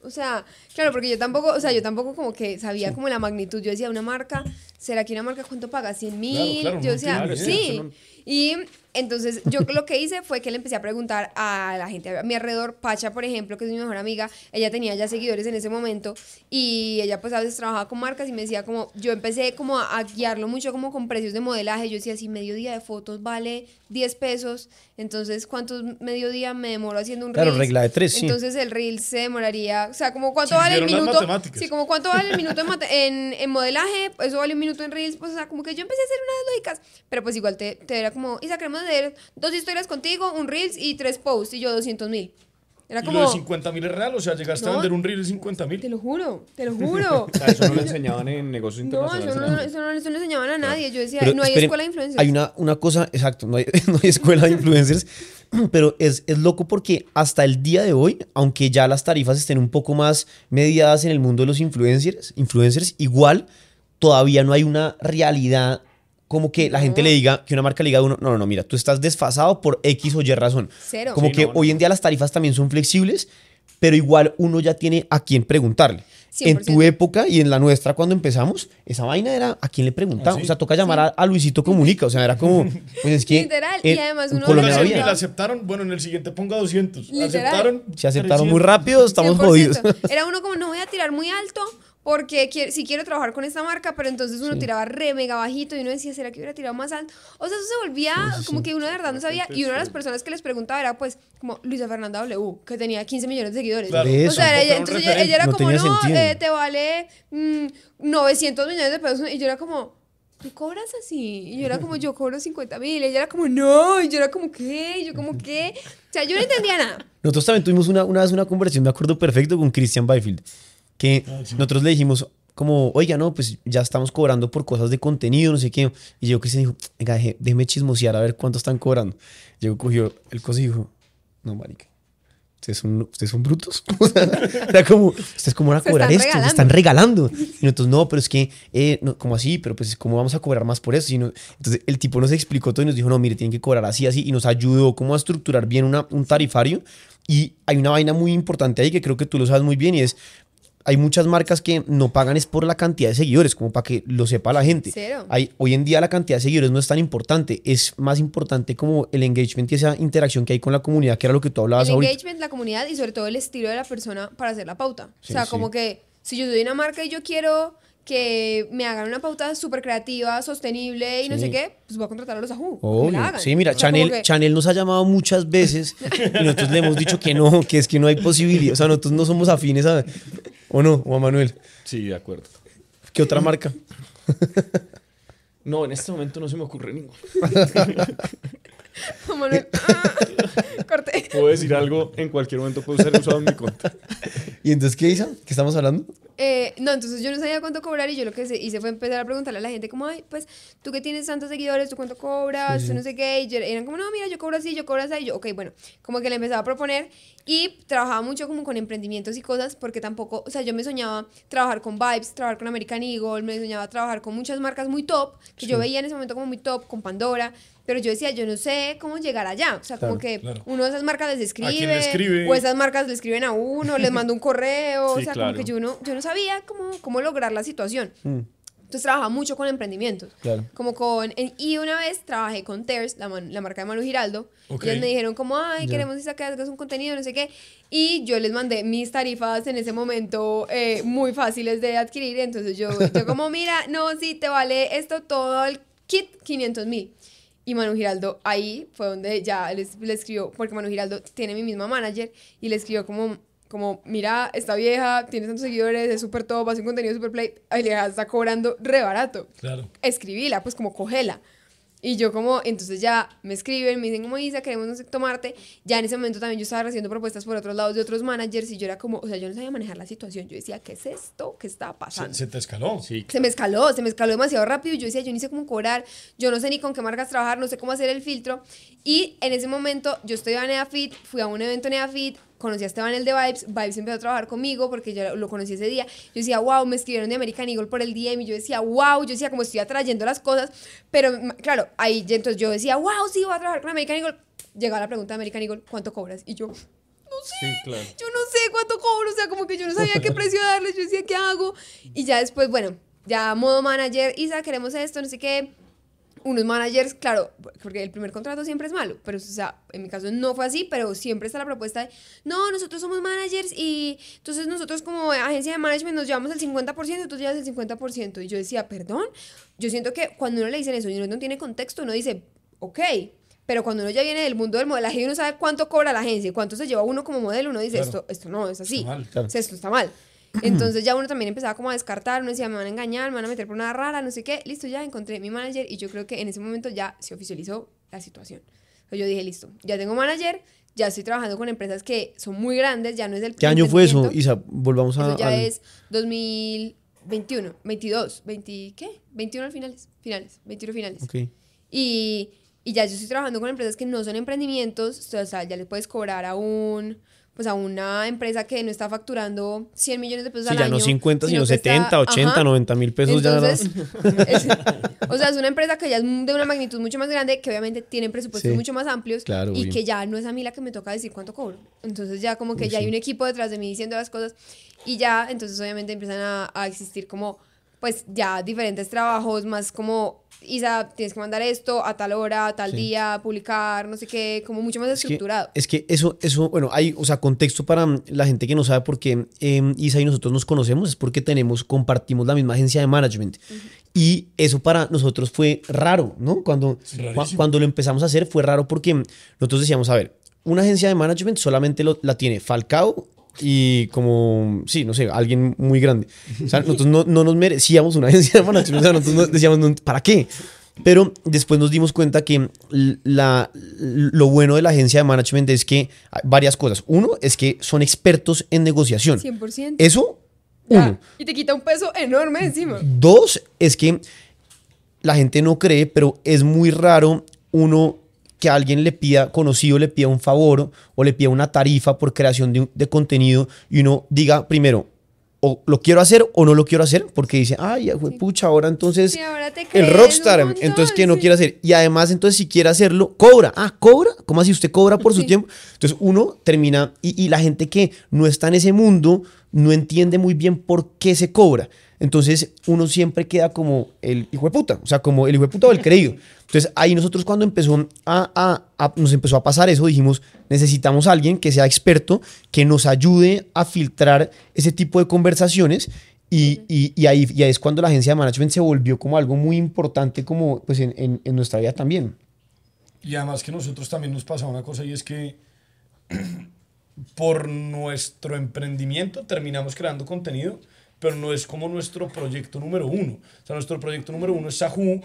O sea, claro, porque yo tampoco, o sea, yo tampoco como que sabía como la magnitud. Yo decía, una marca, ¿será que una marca cuánto paga? 100 mil. claro, yo decía, sí. no- Y entonces yo lo que hice fue que le empecé a preguntar a la gente a mi alrededor, Pacha, por ejemplo, que es mi mejor amiga, ella tenía ya seguidores en ese momento y ella pues a veces trabajaba con marcas y me decía como, yo empecé como a, a guiarlo mucho como con precios de modelaje, yo decía, si medio día de fotos vale 10 pesos, entonces ¿cuántos mediodía me demoro haciendo un Claro, Reels? regla de tres, sí. Entonces el reel se demoraría, o sea, como cuánto Sí, vale el minuto, matemáticas. sí, como cuánto vale el minuto en, en, en modelaje, eso vale un minuto en reels, pues o sea, como que yo empecé a hacer unas lógicas, pero pues igual te, te era como, Isa, queremos hacer dos historias contigo, un reels y tres posts, y yo 200 mil. Era Y como, lo de 50 mil es real, o sea, llegaste a vender un reel de 50 te mil. lo juro, te lo juro. O sea, eso no lo enseñaban en negocios No, internacionales. eso no, eso no, eso no enseñaban a nadie. Yo decía, Pero no hay esperen, escuela de influencers. Hay una, una cosa, exacto, no hay, no hay escuela de influencers, pero es, es loco porque hasta el día de hoy, aunque ya las tarifas estén un poco más mediadas en el mundo de los influencers, influencers igual todavía no hay una realidad como que la gente le diga, que una marca le diga a uno, no, no, no, mira, tú estás desfasado por X o Y razón. Cero. Como Sí, que no, no. hoy en día las tarifas también son flexibles, pero igual uno ya tiene a quién preguntarle. En tu 100%. época y en la nuestra cuando empezamos, esa vaina era a quién le preguntaba. ¿Ah, sí? O sea, toca llamar a, a Luisito Comunica. O sea, era como, pues es que... Literal, en- y además uno Colombia lo no había. aceptaron, bueno, en el siguiente ponga 200. Literal. Aceptaron. Si aceptaron 300. muy rápido, estamos 100%. jodidos. Era uno como, no voy a tirar muy alto porque quiero, si quiero trabajar con esta marca, pero entonces uno tiraba re mega bajito y uno decía, ¿será que hubiera tirado más alto? O sea, eso se volvía como que uno de verdad no sabía. Y una de las personas que les preguntaba era, pues, como Luisa Fernanda W, que tenía 15 millones de seguidores. Claro. O eso. sea, era entonces ella, ella era No como, no, eh, te vale mm, 900 millones de pesos. Y yo era como, ¿tú cobras así? Y yo era como, yo cobro 50 mil. Y ella era como, no. Y yo era como, ¿qué? Y yo como, ¿qué? O sea, yo no entendía nada. Nosotros también tuvimos una, una vez una conversación, me acuerdo perfecto, con Christian Byfield. Que Ah, sí. nosotros le dijimos, como, oiga, no, pues ya estamos cobrando por cosas de contenido, no sé qué. Y llegó Christian y dijo, venga, déjeme chismosear a ver cuánto están cobrando. Llegó, cogió el coso y dijo, no, marica. Ustedes son, ustedes son brutos. O sea, era como, ustedes cómo van a Se cobrar esto, se están regalando. Y nosotros, no, pero es que, eh, no, como así? Pero pues, ¿cómo vamos a cobrar más por eso? Y no- entonces, el tipo nos explicó todo y nos dijo, no, mire, tienen que cobrar así, así. Y nos ayudó como a estructurar bien una, un tarifario. Y hay una vaina muy importante ahí que creo que tú lo sabes muy bien y es, hay muchas marcas que no pagan es por la cantidad de seguidores, como para que lo sepa la gente. Cero. Hay, hoy en día la cantidad de seguidores no es tan importante, es más importante como el engagement y esa interacción que hay con la comunidad, que era lo que tú hablabas el ahorita. engagement, la comunidad y sobre todo el estilo de la persona para hacer la pauta. Sí, o sea, sí. como que si yo soy una marca y yo quiero que me hagan una pauta súper creativa, sostenible y no sé qué, pues voy a contratar a los Ajú. que me Obvio. la hagan. Sí, mira, O sea, como Chanel, que- Chanel nos ha llamado muchas veces y nosotros le hemos dicho que no, que es que no hay posibilidad. O sea, nosotros no somos afines a. ¿O no, Juan Manuel? Sí, de acuerdo. ¿Qué otra marca? No, en este momento no se me ocurre ninguno. Manuel, ah, corté. Puedo decir algo en cualquier momento, puedo ser usado en mi cuenta. ¿Y entonces qué hizo? ¿Qué estamos hablando? Eh, no, entonces yo no sabía cuánto cobrar y yo lo que se- hice fue empezar a preguntarle a la gente como, ay, pues, tú que tienes tantos seguidores, ¿tú cuánto cobras? Tú no sé qué. Y yo- eran como, no, mira, yo cobro así, yo cobro así. Y yo, ok, bueno, como que le empezaba a proponer y trabajaba mucho como con emprendimientos y cosas porque tampoco, o sea, yo me soñaba trabajar con Vibes, trabajar con American Eagle, me soñaba trabajar con muchas marcas muy top que yo veía en ese momento como muy top, con Pandora. Pero yo decía, yo no sé cómo llegar allá. O sea, como Claro, que claro. uno de esas marcas les escribe, escribe? o esas marcas le escriben a uno, les manda un correo. Sí, o sea, claro. como que yo no, yo no sabía cómo, cómo lograr la situación. Mm, Entonces trabajaba mucho con emprendimientos. Claro. Como con... en- y una vez trabajé con Tears, la, man- la marca de Manu Giraldo. Ok. Y ellos me dijeron como, ay, Ya. queremos que hagas un contenido, no sé qué. Y yo les mandé mis tarifas en ese momento eh, muy fáciles de adquirir. Entonces yo, yo como, mira, no, sí, te vale esto todo el kit 500 mil. Y Manu Giraldo ahí fue donde ya les- le escribió, porque Manu Giraldo tiene mi misma manager y le escribió como, como mira, esta vieja tiene tantos seguidores, es súper top, hace un contenido súper play, ay, la vieja está cobrando re barato. Claro. Escribíla, pues como cogela. Y yo como, entonces ya me escriben, me dicen como Isa, queremos no sé, tomarte. Ya en ese momento también yo estaba haciendo propuestas por otros lados de otros managers y yo era como, o sea, yo no sabía manejar la situación. Yo decía, ¿qué es esto? ¿Qué está pasando? Se, se te escaló. Sí, Se me escaló, se me escaló demasiado rápido y yo decía, yo ni sé cómo cobrar, yo no sé ni con qué marcas trabajar, no sé cómo hacer el filtro. Y en ese momento yo estoy a Neafit, fui a un evento Neafit, conocí a Esteban el de Vibes, Vibes empezó a trabajar conmigo porque yo lo conocí ese día. Yo decía, wow, me escribieron de American Eagle por el DM y yo decía, wow, yo decía, como estoy atrayendo las cosas. Pero claro, ahí entonces yo decía, wow, sí, voy a trabajar con American Eagle. Llegaba la pregunta de American Eagle, ¿cuánto cobras? Y yo, no sé, sí, claro. yo no sé cuánto cobro, o sea, como que yo no sabía qué precio darle, yo decía, ¿qué hago? Y ya después, bueno, ya modo manager, Isa, queremos esto, no sé qué. Unos managers, claro, porque el primer contrato siempre es malo, pero o sea, en mi caso no fue así, pero siempre está la propuesta de, no, nosotros somos managers y entonces nosotros como agencia de management nos llevamos el 50%, tú llevas el 50%. Y yo decía, perdón, yo siento que cuando uno le dicen eso y uno no tiene contexto, uno dice, ok, pero cuando uno ya viene del mundo del modelaje y uno sabe cuánto cobra la agencia y cuánto se lleva uno como modelo, uno dice, Claro. esto, esto no es así. Está mal. Claro. O sea, esto está mal. Entonces ya uno también empezaba como a descartar, uno decía, me van a engañar, me van a meter por una rara, no sé qué. Listo, ya encontré mi manager y yo creo que en ese momento ya se oficializó la situación. Entonces yo dije, listo, ya tengo manager, ya estoy trabajando con empresas que son muy grandes, ya no es el ¿Qué año fue eso. Isa? Volvamos a. Eso ya al- es 2021, 22, 20, ¿qué? 21 al finales, finales, 21 finales. Ok. Y, y ya yo estoy trabajando con empresas que no son emprendimientos, o sea, ya le puedes cobrar a un pues a una empresa que no está facturando 100 millones de pesos Sí, al ya año. no 50, sino está- 70, 80, ajá. 90 mil pesos ya. Entonces, es- o sea, es una empresa que ya es de una magnitud mucho más grande, que obviamente tiene presupuestos Sí. mucho más amplios Claro, y que ya no es a mí la que me toca decir cuánto cobro. Entonces ya como que Uy, ya hay un equipo detrás de mí diciendo las cosas y ya, entonces obviamente empiezan a, a existir como, pues ya diferentes trabajos, más como, Isa, tienes que mandar esto a tal hora, a tal Sí. día, publicar, no sé qué, como mucho más Es que- estructurado. Es que eso, eso, bueno, hay, o sea, contexto para la gente que no sabe por qué eh, Isa y nosotros nos conocemos, es porque tenemos, compartimos la misma agencia de management. Y eso para nosotros fue raro, ¿no? Cuando, cuando lo empezamos a hacer fue raro porque nosotros decíamos, a ver, una agencia de management solamente lo- la tiene Falcao y como, sí, no sé, alguien muy grande. O sea, nosotros no, no nos merecíamos una agencia de management, o sea, nosotros no- decíamos, ¿para qué? Pero después nos dimos cuenta que la, lo bueno de la agencia de management es que hay varias cosas. Uno es que son expertos en negociación. 100%. Eso, uno. Y te quita un peso enorme encima. Dos es que la gente no cree, pero es muy raro uno que alguien le pida, conocido le pida un favor o le pida una tarifa por creación de, de contenido y uno diga primero, o lo quiero hacer o no lo quiero hacer, porque dice, ay, pucha, ahora entonces Sí, ahora el rockstar, montón, entonces que no sí. quiere hacer. Y además, entonces si quiere hacerlo, cobra. Ah, cobra. ¿Cómo así usted cobra por su tiempo? Entonces uno termina, y, y la gente que no está en ese mundo no entiende muy bien por qué se cobra. Entonces uno siempre queda como el hijo de puta, o sea, como el hijo de puta o el creído. Entonces ahí nosotros cuando empezó a, a- a- nos empezó a pasar eso, dijimos, necesitamos a alguien que sea experto, que nos ayude a filtrar ese tipo de conversaciones y, y- y ahí, y ahí es cuando la agencia de management se volvió como algo muy importante como pues en, en- en nuestra vida también. Y además que nosotros también nos pasa una cosa y es que por nuestro emprendimiento terminamos creando contenido, pero no es como nuestro proyecto número uno. O sea, nuestro proyecto número uno es Sahu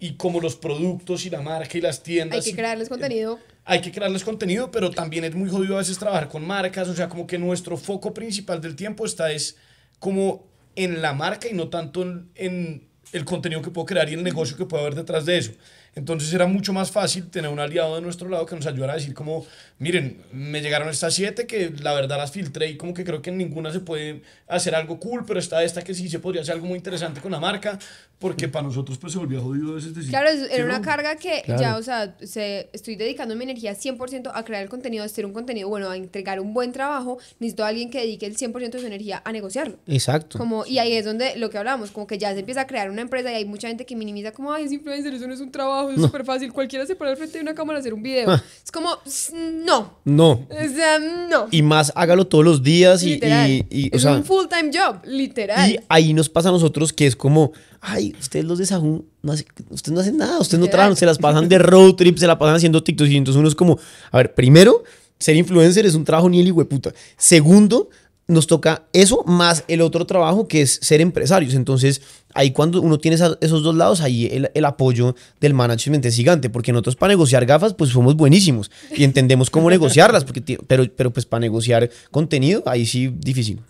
y como los productos y la marca y las tiendas. Hay que crearles contenido. hay que crearles contenido, pero también es muy jodido a veces trabajar con marcas, o sea, como que nuestro foco principal del tiempo está es como en la marca y no tanto en, en el contenido que puedo crear y el negocio que puede haber detrás de eso. Entonces era mucho más fácil tener un aliado de nuestro lado que nos ayudara a decir como, miren, me llegaron estas siete que la verdad las filtré y como que creo que en ninguna se puede hacer algo cool, pero está esta que sí se podría hacer algo muy interesante con la marca, porque para nosotros pues se volvió jodido a veces decir. Claro, era una no. carga que Claro. ya, o sea, se, estoy dedicando mi energía 100% a crear el contenido, a hacer un contenido bueno, a entregar un buen trabajo. Necesito a alguien que dedique el 100% de su energía a negociarlo. Exacto. Como, y ahí es donde lo que hablábamos, como que ya se empieza a crear una empresa y hay mucha gente que minimiza como, ay, es influencer, eso no es un trabajo, es súper fácil, cualquiera se pone al frente de una cámara a hacer un video. Ah. Es como, "S- no, No. o sea, no. Y más hágalo todos los días y, y- y, o es sea, un full-time job, literal. Y ahí nos pasa a nosotros que es como, ay, ustedes los de Sahun, no hace- ustedes no hacen nada, ustedes no Literal. trabajan, se las pasan de road trip, se la pasan haciendo TikToks y entonces uno es como, a ver, primero, ser influencer es un trabajo ni el hijo de puta. Segundo, nos toca eso más el otro trabajo que es ser empresarios. Entonces, ahí cuando uno tiene esos dos lados, ahí el, el apoyo del management es gigante, porque nosotros para negociar gafas, pues somos buenísimos y entendemos cómo negociarlas, porque, pero, pero pues para negociar contenido, ahí sí difícil.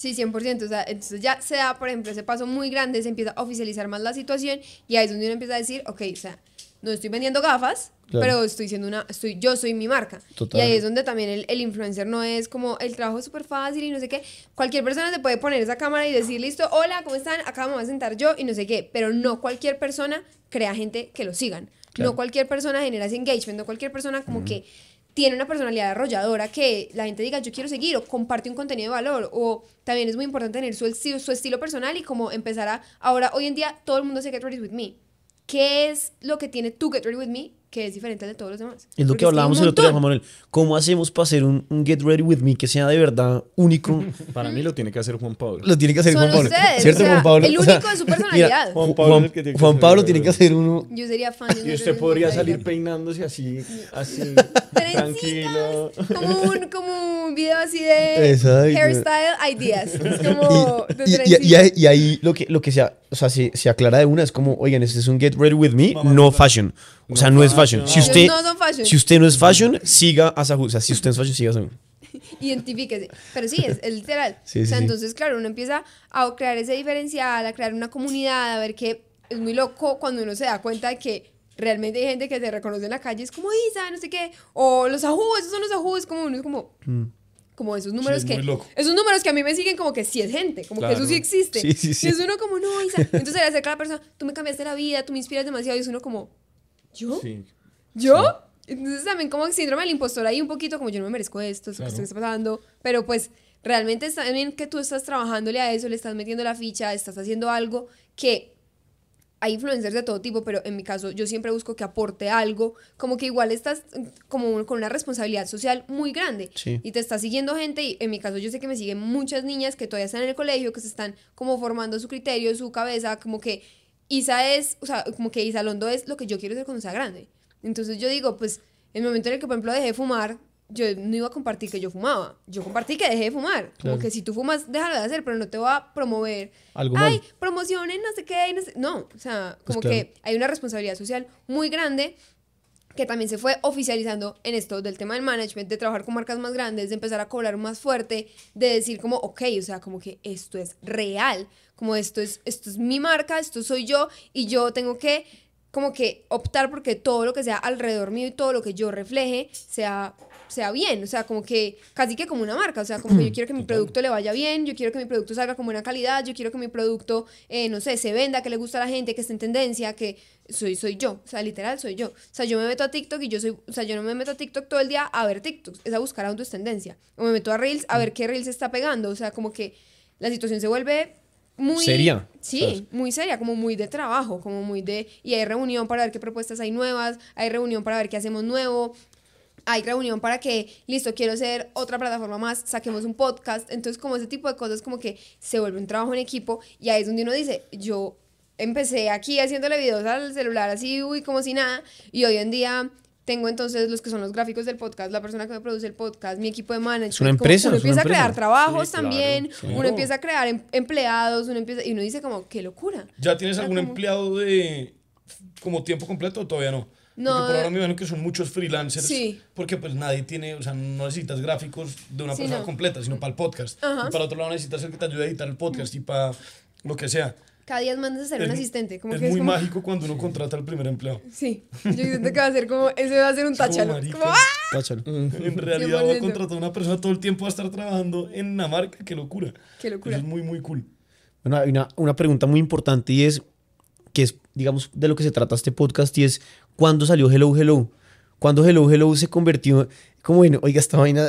Sí, 100%. O sea, entonces ya se da, por ejemplo, ese paso muy grande, se empieza a oficializar más la situación y ahí es donde uno empieza a decir, ok, o sea, no estoy vendiendo gafas, Claro. pero estoy siendo una, estoy, yo soy mi marca. Total. Y ahí es donde también el, el influencer no es como el trabajo súper fácil y no sé qué. Cualquier persona se puede poner esa cámara y decir, listo, hola, ¿cómo están? Acá me voy a sentar yo y no sé qué. Pero no cualquier persona crea gente que lo sigan. Claro. No cualquier persona genera ese engagement, no cualquier persona como que tiene una personalidad arrolladora que la gente diga yo quiero seguir o comparte un contenido de valor o también es muy importante tener su, su estilo personal y como empezar a ahora hoy en día todo el mundo hace Get Ready With Me ¿qué es lo que tiene tu Get Ready With Me que es diferente de todos los demás? Es lo Porque que hablábamos el otro día, Juan. Manuel. ¿Cómo hacemos para hacer un, un Get Ready With Me que sea de verdad único? Para mí lo tiene que hacer Juan Pablo. Lo tiene que hacer Son Juan Pablo. ustedes, ¿Cierto, o sea, Juan Pablo? el O sea, único de su personalidad. Juan Juan Pablo, Pablo es el que tiene que Juan hacer Pablo el tiene que hacer uno. yo sería fan de Y usted podría salir peinándose así, así, Tranquilo. como un, como un video así de Exacto. hairstyle ideas es como de Y, y- y- trencitas. y ahí- lo que, lo que se, o sea, se, se aclara de una es como, oigan, este es un Get Ready With Me, no fashion. O sea, No es fashion. Si usted, no son fashion. si usted no es fashion, siga a Sahu. O sea, si usted es fashion, siga a Sahu. identifíquese. Pero sí, es, es literal. Sí, o sea, sí. entonces, claro, uno empieza a crear ese diferencial, a crear una comunidad, a ver que es muy loco cuando uno se da cuenta de que realmente hay gente que te reconoce en la calle, es como Isa, no sé qué, o los ajú, esos son los ajú, es como uno es como... Como esos números es que. muy loco. Esos números que a mí me siguen como que sí es gente, como que Claro. eso sí existe. Sí, sí, sí. Y es uno como, no, Isa. Entonces se le acerca a la persona, tú me cambiaste la vida, tú me inspiras demasiado. Y es uno como, ¿yo? Sí. ¿Yo? Entonces también como que síndrome del impostor ahí un poquito, como yo no me merezco esto, esto Claro. que está pasando, pero pues realmente está bien que tú estás trabajándole a eso, le estás metiendo la ficha, estás haciendo algo que hay influencers de todo tipo, pero en mi caso yo siempre busco que aporte algo, como que igual estás mm, como con una responsabilidad social muy grande Sí. y te está siguiendo gente y en mi caso yo sé que me siguen muchas niñas que todavía están en el colegio, que se están como formando su criterio, su cabeza, como que Isa es, o sea, como que Isa Londo es lo que yo quiero ser cuando sea grande. Entonces yo digo, pues, en el momento en el que, por ejemplo, dejé de fumar, yo no iba a compartir que yo fumaba. Yo compartí que dejé de fumar. Como Claro. que si tú fumas, déjalo de hacer, pero no te voy a promover. Algo Ay, mal. promociones, no sé qué, no sé. No, o sea, Pues como claro. que hay una responsabilidad social muy grande que también se fue oficializando en esto del tema del management, de trabajar con marcas más grandes, de empezar a cobrar más fuerte, de decir como, ok, o sea, como que esto es real, como esto es, esto es mi marca, esto soy yo, y yo tengo que como que optar porque todo lo que sea alrededor mío y todo lo que yo refleje sea sea bien, o sea, como que casi que como una marca, o sea, como que yo quiero que mi producto le vaya bien, yo quiero que mi producto salga con buena calidad, yo quiero que mi producto, eh, no sé, se venda, que le gusta a la gente, que esté en tendencia, que soy, soy yo, o sea, literal soy yo. O sea, yo me meto a TikTok y yo soy, o sea, yo no me meto a TikTok todo el día a ver TikToks, es a buscar a dónde es tendencia. O me meto a Reels a ver qué Reels está pegando, o sea, como que la situación se vuelve muy Seria. Sí, muy seria, como muy de trabajo, como muy de y hay reunión para ver qué propuestas hay nuevas, hay reunión para ver qué hacemos nuevo, hay reunión para que, listo, quiero ser otra plataforma más, saquemos un podcast. Entonces, como ese tipo de cosas, como que se vuelve un trabajo en equipo y ahí es donde uno dice, yo empecé aquí haciéndole videos al celular así, uy, como si nada, y hoy en día tengo entonces los que son los gráficos del podcast, la persona que me produce el podcast, mi equipo de management. Es una como empresa, Uno empieza a crear trabajos Sí, también, claro. uno empieza a crear em- empleados, uno empieza, y uno dice como, qué locura. ¿Ya tienes algún como- empleado de como tiempo completo o todavía no? No, Porque por ahora eh, me imagino que son muchos freelancers. Sí. Porque pues nadie tiene, o sea, no necesitas gráficos de una Sí, persona no. completa, sino para el podcast. Ajá. Y para otro lado necesitas el que te ayude a editar el podcast y para lo que sea. Cada día mandas a ser un Es- asistente, como es que muy es como, mágico cuando uno contrata al primer empleado. Sí, yo siento que va a ser como, eso va a ser un como táchalo. marica. Como, ¡ah! Táchalo. En realidad va a 100%. contratar a una persona todo el tiempo va a estar trabajando en una marca. Qué locura. Qué locura. Eso es muy, muy cool. Bueno, hay una, una pregunta muy importante y es, que es, digamos, de lo que se trata este podcast y es, ¿cuándo salió Hello Hello? ¿Cuándo Hello Hello se convirtió como en, oiga, esta vaina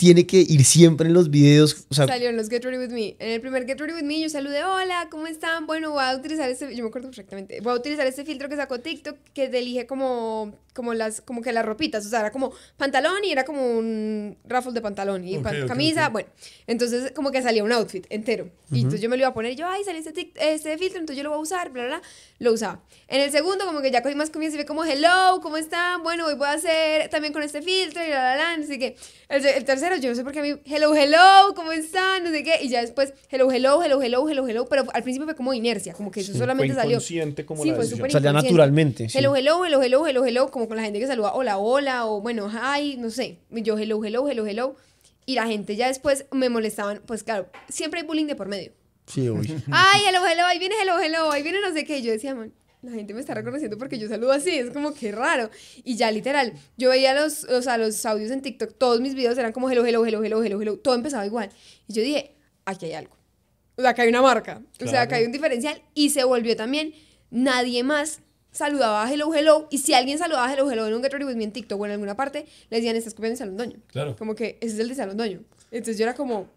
tiene que ir siempre en los videos? O sea, Salió en los Get Ready With Me. En el primer Get Ready With Me yo saludé, hola, ¿cómo están? Bueno, voy a utilizar este, yo me acuerdo perfectamente, voy a utilizar este filtro que sacó TikTok que te elige como, como las, como que las ropitas, o sea, era como pantalón y era como un raffle de pantalón y Ok, pan- ok, camisa, ok. bueno, entonces como que salía un outfit entero. Y entonces yo me lo iba a poner y yo, ay, salió este, tic- este filtro, entonces yo lo voy a usar, bla, bla, bla, lo usaba. En el segundo como que ya cogí más confianza y ve como, hello, ¿cómo están? Bueno, hoy voy a hacer también con este filtro y la, la, la, así que el, el yo no sé por qué a mí, hello, hello, ¿cómo están? No sé qué, y ya después, hello, hello, hello, hello, hello, hello, pero al principio fue como inercia, como que eso solamente fue salió. inconsciente como sí, la fue súper Salía naturalmente, sí. Hello, hello, hello, hello, hello, hello, como con la gente que saluda hola, hola, o bueno, hi, no sé, yo hello, hello, hello, hello, y la gente ya después me molestaban, pues claro, siempre hay bullying de por medio. sí, uy. Ay, hello, hello, ahí viene hello, hello, ahí viene no sé qué. Y yo decía, man, la gente me está reconociendo porque yo saludo así, es como que raro. Y ya literal, yo veía los, o sea, los audios en TikTok, todos mis videos eran como hello, hello, hello, hello, hello, hello, todo empezaba igual. Y yo dije, aquí hay algo. O sea, acá hay una marca, o sea, acá hay un diferencial. Y se volvió también, nadie más saludaba a hello, hello. Y si alguien saludaba a hello, hello en un Get Ready With Me en TikTok o en alguna parte, le decían, estás copiando el salondoño. Claro. Como que ese es el de salondoño. Entonces yo era como,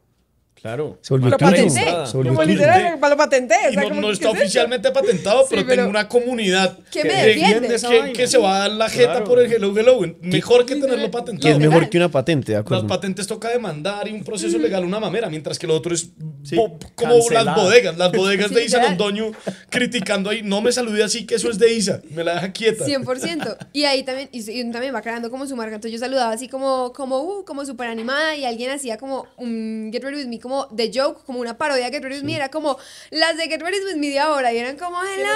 Claro. Se volvió patenté. Se volvió Como literal, lo patenté. o sea, no, como, no ¿qué está es oficialmente patentado, Sí, pero, pero- tengo una comunidad ¿Qué me que- defiende? que, se va a dar la jeta Claro. por el Hello Hello. Mejor que tenerlo Y es patentado. mejor que una patente, de Las acuerdo. patentes toca demandar y un proceso legal una mamera, mientras que lo otro es Sí, como cancelada. las bodegas, las bodegas Sí, de Isa. Londoño criticando ahí, no me saludé así, que eso es de Isa, me la deja quieta. 100%. Y ahí también, y, también va creando como su marca. Entonces yo saludaba así como, como, uh, como súper animada y alguien hacía como un Get Ready With Me, como de joke, como una parodia de Get Ready With Me. Era como las de Get Ready With Me de ahora y eran como, hello,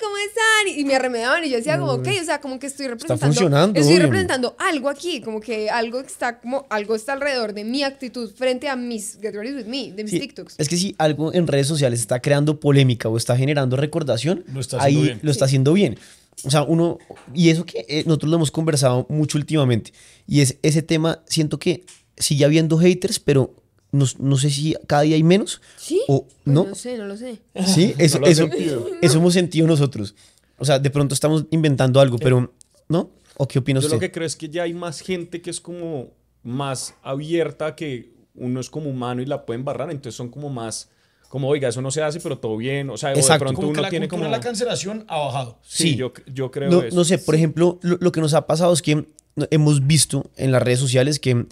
¿cómo están? Y, y me arremedaban y yo decía como, ok, o sea, como que estoy representando. funcionando, Estoy representando algo aquí, como que algo está, como, algo está alrededor de mi actitud frente a mis Get Ready With Me, de mis Sí, TikToks. Es que si algo en redes sociales está creando polémica o está generando recordación, Lo está haciendo ahí bien. lo está haciendo bien. O sea, uno, y eso que eh, nosotros lo hemos conversado mucho últimamente, y es ese tema, siento que sigue habiendo haters, pero no, no sé si cada día hay menos ¿Sí? o Pues no. No sé, no lo sé. Sí, eso, has eso, eso hemos sentido nosotros. O sea, de pronto estamos inventando algo, pero ¿no? ¿O qué opina Yo usted? lo que creo es que ya hay más gente que es como más abierta, que uno es como humano y la pueden barrar, entonces son como más, como, oiga, eso no se hace, pero todo bien. O sea, o de pronto Como que uno la tiene como... de la cancelación ha bajado. Sí, Sí. yo, yo creo no, eso. no sé, por ejemplo, lo, lo que nos ha pasado es que no- hemos visto en las redes sociales que,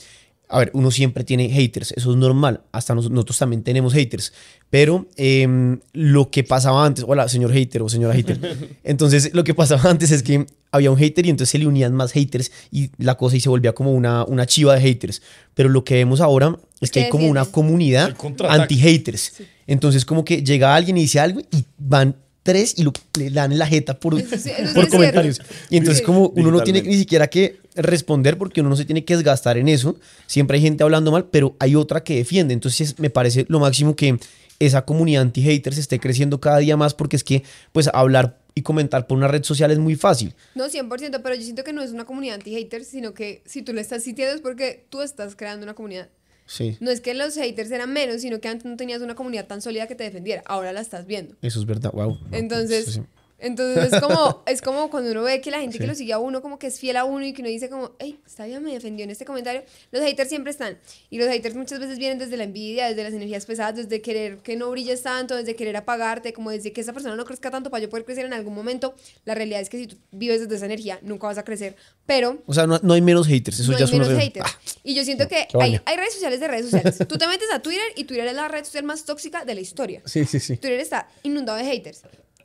a ver, uno siempre tiene haters, eso es normal, hasta nos- nosotros también tenemos haters, pero em, lo que pasaba antes, hola, señor hater o señora hater, entonces lo que pasaba antes es que había un hater y entonces se le unían más haters y la cosa y se volvía como una, una chiva de haters, pero lo que vemos ahora es que hay como una comunidad anti-haters, entonces como que llega alguien y dice algo y van tres y lo, le dan en la jeta por, Eso sí, eso sí por comentarios. cierto. Y entonces Sí. como uno no tiene ni siquiera que responder porque uno no se tiene que desgastar en eso. Siempre hay gente hablando mal, pero hay otra que defiende. Entonces me parece lo máximo que esa comunidad anti-haters esté creciendo cada día más porque es que pues hablar y comentar por una red social es muy fácil. No, 100%, pero yo siento que no es una comunidad anti-haters, sino que si tú le estás sintiendo es porque tú estás creando una comunidad. Sí, No es que los haters eran menos, sino que antes no tenías una comunidad tan sólida que te defendiera. Ahora la estás viendo. eso es verdad. Wow. Entonces, entonces es como, es como cuando uno ve que la gente que lo sigue a uno como que es fiel a uno y que uno dice como, hey, esta vida me defendió en este comentario. Los haters siempre están. Y los haters muchas veces vienen desde la envidia, desde las energías pesadas, desde querer que no brilles tanto, desde querer apagarte, como desde que esa persona no crezca tanto para yo poder crecer en algún momento. La realidad es que si tú vives desde esa energía, nunca vas a crecer. Pero O sea, no, no hay menos haters. Eso no ya hay es menos haters. Ah, y yo siento que hay, hay redes sociales de redes sociales. Tú te metes a Twitter y Twitter es la red social más tóxica de la historia. sí, sí, sí. Twitter está inundado de haters.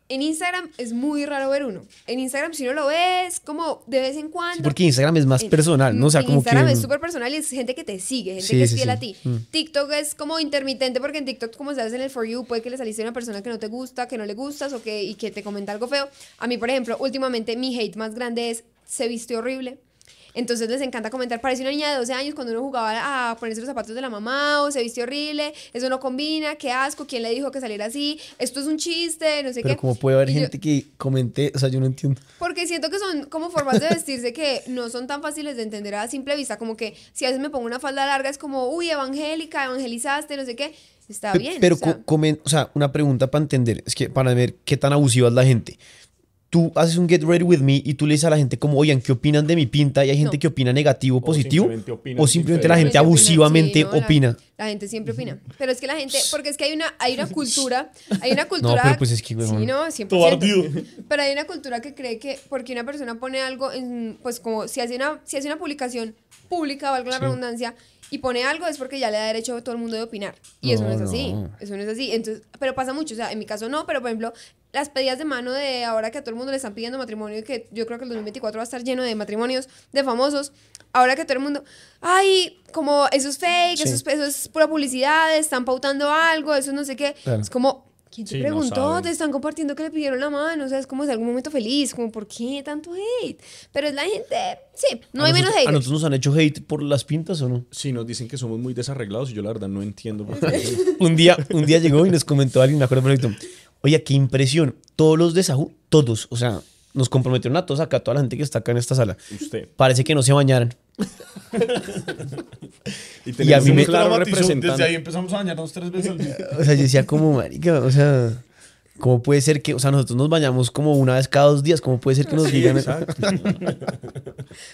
En Instagram es muy raro ver uno. En Instagram, si uno lo ves, como de vez en cuando. Sí, porque Instagram es más En- personal, ¿no? O sea, en como Instagram que... es súper personal y es gente que te sigue, gente Sí, que es sí, fiel a ti. Mm. TikTok es como intermitente porque en TikTok, como estás en el For You, puede que le saliste a una persona que no te gusta, que no le gustas o que, y que te comenta algo feo. A mí, por ejemplo, últimamente mi hate más grande es se viste horrible. Entonces les encanta comentar, parece una niña de 12 años cuando uno jugaba a ponerse los zapatos de la mamá o se viste horrible, eso no combina, qué asco, ¿quién le dijo que saliera así? Esto es un chiste, no sé Pero qué. como puede haber Y yo- gente que comente, o sea, yo no entiendo. porque siento que son como formas de vestirse que no son tan fáciles de entender a simple vista. Como que si a veces me pongo una falda larga es como, uy, evangélica, evangelizaste, no sé qué. Está bien. Pero, o sea, comen- o sea, una pregunta para entender, es que para ver qué tan abusiva es la gente. Tú haces un get ready with me y tú le dices a la gente como, oigan, ¿qué opinan de mi pinta? Y hay gente No. que opina negativo, positivo. simplemente opinan O simplemente la gente opina, abusivamente sí, no, opina. La, gente siempre opina. Pero es que la gente, porque es que hay una, hay una cultura, hay una cultura. No, pero pues es que, Sí, huevón. no, 100%. Todo ardido. Pero hay una cultura que cree que porque una persona pone algo, en, pues como si hace una, si hace una publicación pública, valga la redundancia, y pone algo es porque ya le da derecho a todo el mundo de opinar. Y eso no es así. no. Eso no es así. Entonces, pero pasa mucho. O sea, en mi caso no, pero por ejemplo, las pedidas de mano de ahora que a todo el mundo le están pidiendo matrimonio, y que yo creo que el 2024 va a estar lleno de matrimonios de famosos. Ahora que todo el mundo, ay, como eso es fake, Sí. eso, es, eso es pura publicidad, están pautando algo, eso no sé qué. Claro. Es como, ¿quién te Sí, preguntó? te están compartiendo que le pidieron la mano, o sea, es como de algún momento feliz, como, ¿por qué tanto hate? Pero es la gente, sí, no ¿A hay menos nosotros- ¿A nosotros nos han hecho hate por las pintas o no? Sí, nos dicen que somos muy desarreglados y yo la verdad no entiendo por qué. Un día, un día llegó y nos comentó alguien, me acuerdo perfecto. Oye, qué impresión. Todos los de Sahu, todos, o sea, nos comprometieron a todos acá, toda la gente que está acá en esta sala. Usted. Parece que no se bañaran. Y Y a mí me- claro Desde ahí empezamos a bañarnos tres veces al día. O sea, yo decía como, marica, o sea, ¿cómo puede ser que, o sea, nosotros nos bañamos como una vez cada dos días? ¿Cómo puede ser que nos Sí, digan? exacto.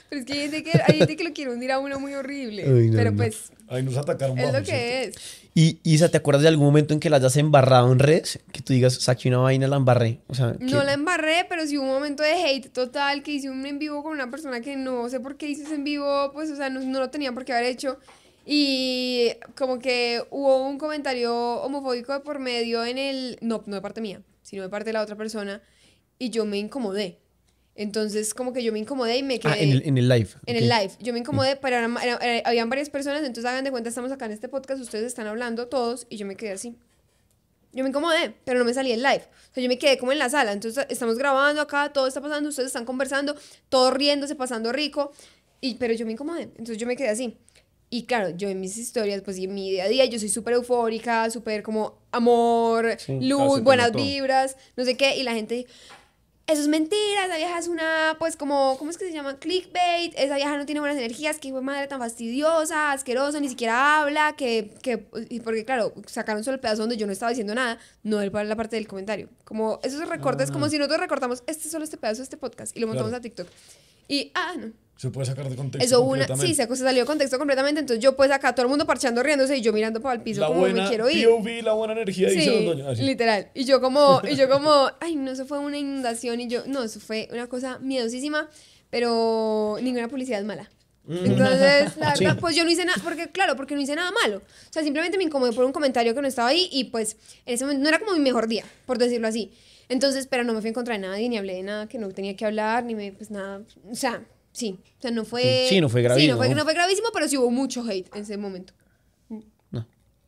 Pero es que hay gente que, hay gente que lo quiere hundir a uno muy horrible. Uy, no, pero no. pues, Ahí nos atacaron. es lo vamos, que es. Y, Isa, ¿te acuerdas de algún momento en que la hayas embarrado en redes? Que tú digas, saqué una vaina, la embarré. O sea, que- No la embarré, pero sí hubo un momento de hate total que hice un en vivo con una persona que no sé por qué hice ese en vivo, pues, o sea, no, no lo tenía por qué haber hecho. Y como que hubo un comentario homofóbico de por medio en el. No, no de parte mía, sino de parte de la otra persona. Y yo me incomodé. Entonces, como que yo me incomodé y me quedé. Ah, en el, en el live. En ok. el live. Yo me incomodé, pero eran- era- era- habían varias personas, entonces hagan de cuenta, estamos acá en este podcast, ustedes están hablando todos y yo me quedé así. Yo me incomodé, pero no me salí el live. O sea, yo me quedé como en la sala. Entonces estamos grabando acá, todo está pasando, ustedes están conversando, todo riéndose, pasando rico. Y, pero yo me incomodé. Entonces yo me quedé así. Y claro, yo en mis historias, pues y en mi día a día, yo soy súper eufórica, súper como amor, Sí, luz, buenas vibras, no sé qué. Y la gente, eso es mentira, esa vieja es una, pues como, ¿cómo es que se llama? Clickbait, esa vieja no tiene buenas energías, que de madre tan fastidiosa, asquerosa, ni siquiera habla, que, que, y porque claro, sacaron solo el pedazo donde yo no estaba diciendo nada, no el- la parte del comentario. Como esos recortes, como si nosotros recortamos este solo este pedazo de este podcast y lo montamos Claro. a TikTok. Y, ah, no. Se puede sacar de contexto. Eso una, sí, se, se salió de contexto completamente, entonces yo pues acá todo el mundo parchando, riéndose y yo mirando para el piso La como buena me quiero ir. POV, la buena energía, dice Sí, los doños. Así. literal. Y yo como, y yo como, ay, no, eso fue una inundación y yo, no, eso fue una cosa miedosísima, pero ninguna publicidad es mala. Entonces, la verdad, pues yo no hice nada, porque claro, porque no hice nada malo. O sea, simplemente me incomodé por un comentario que no estaba ahí y pues en ese momento no era como mi mejor día, por decirlo así. Entonces, pero no me fui en contra de nadie, ni hablé de nada que no tenía que hablar, ni me, pues nada, o sea, sí, o sea, no fue... Sí, no fue Sí, gravísimo. no fue, no fue gravísimo, pero sí hubo mucho hate en ese momento. No,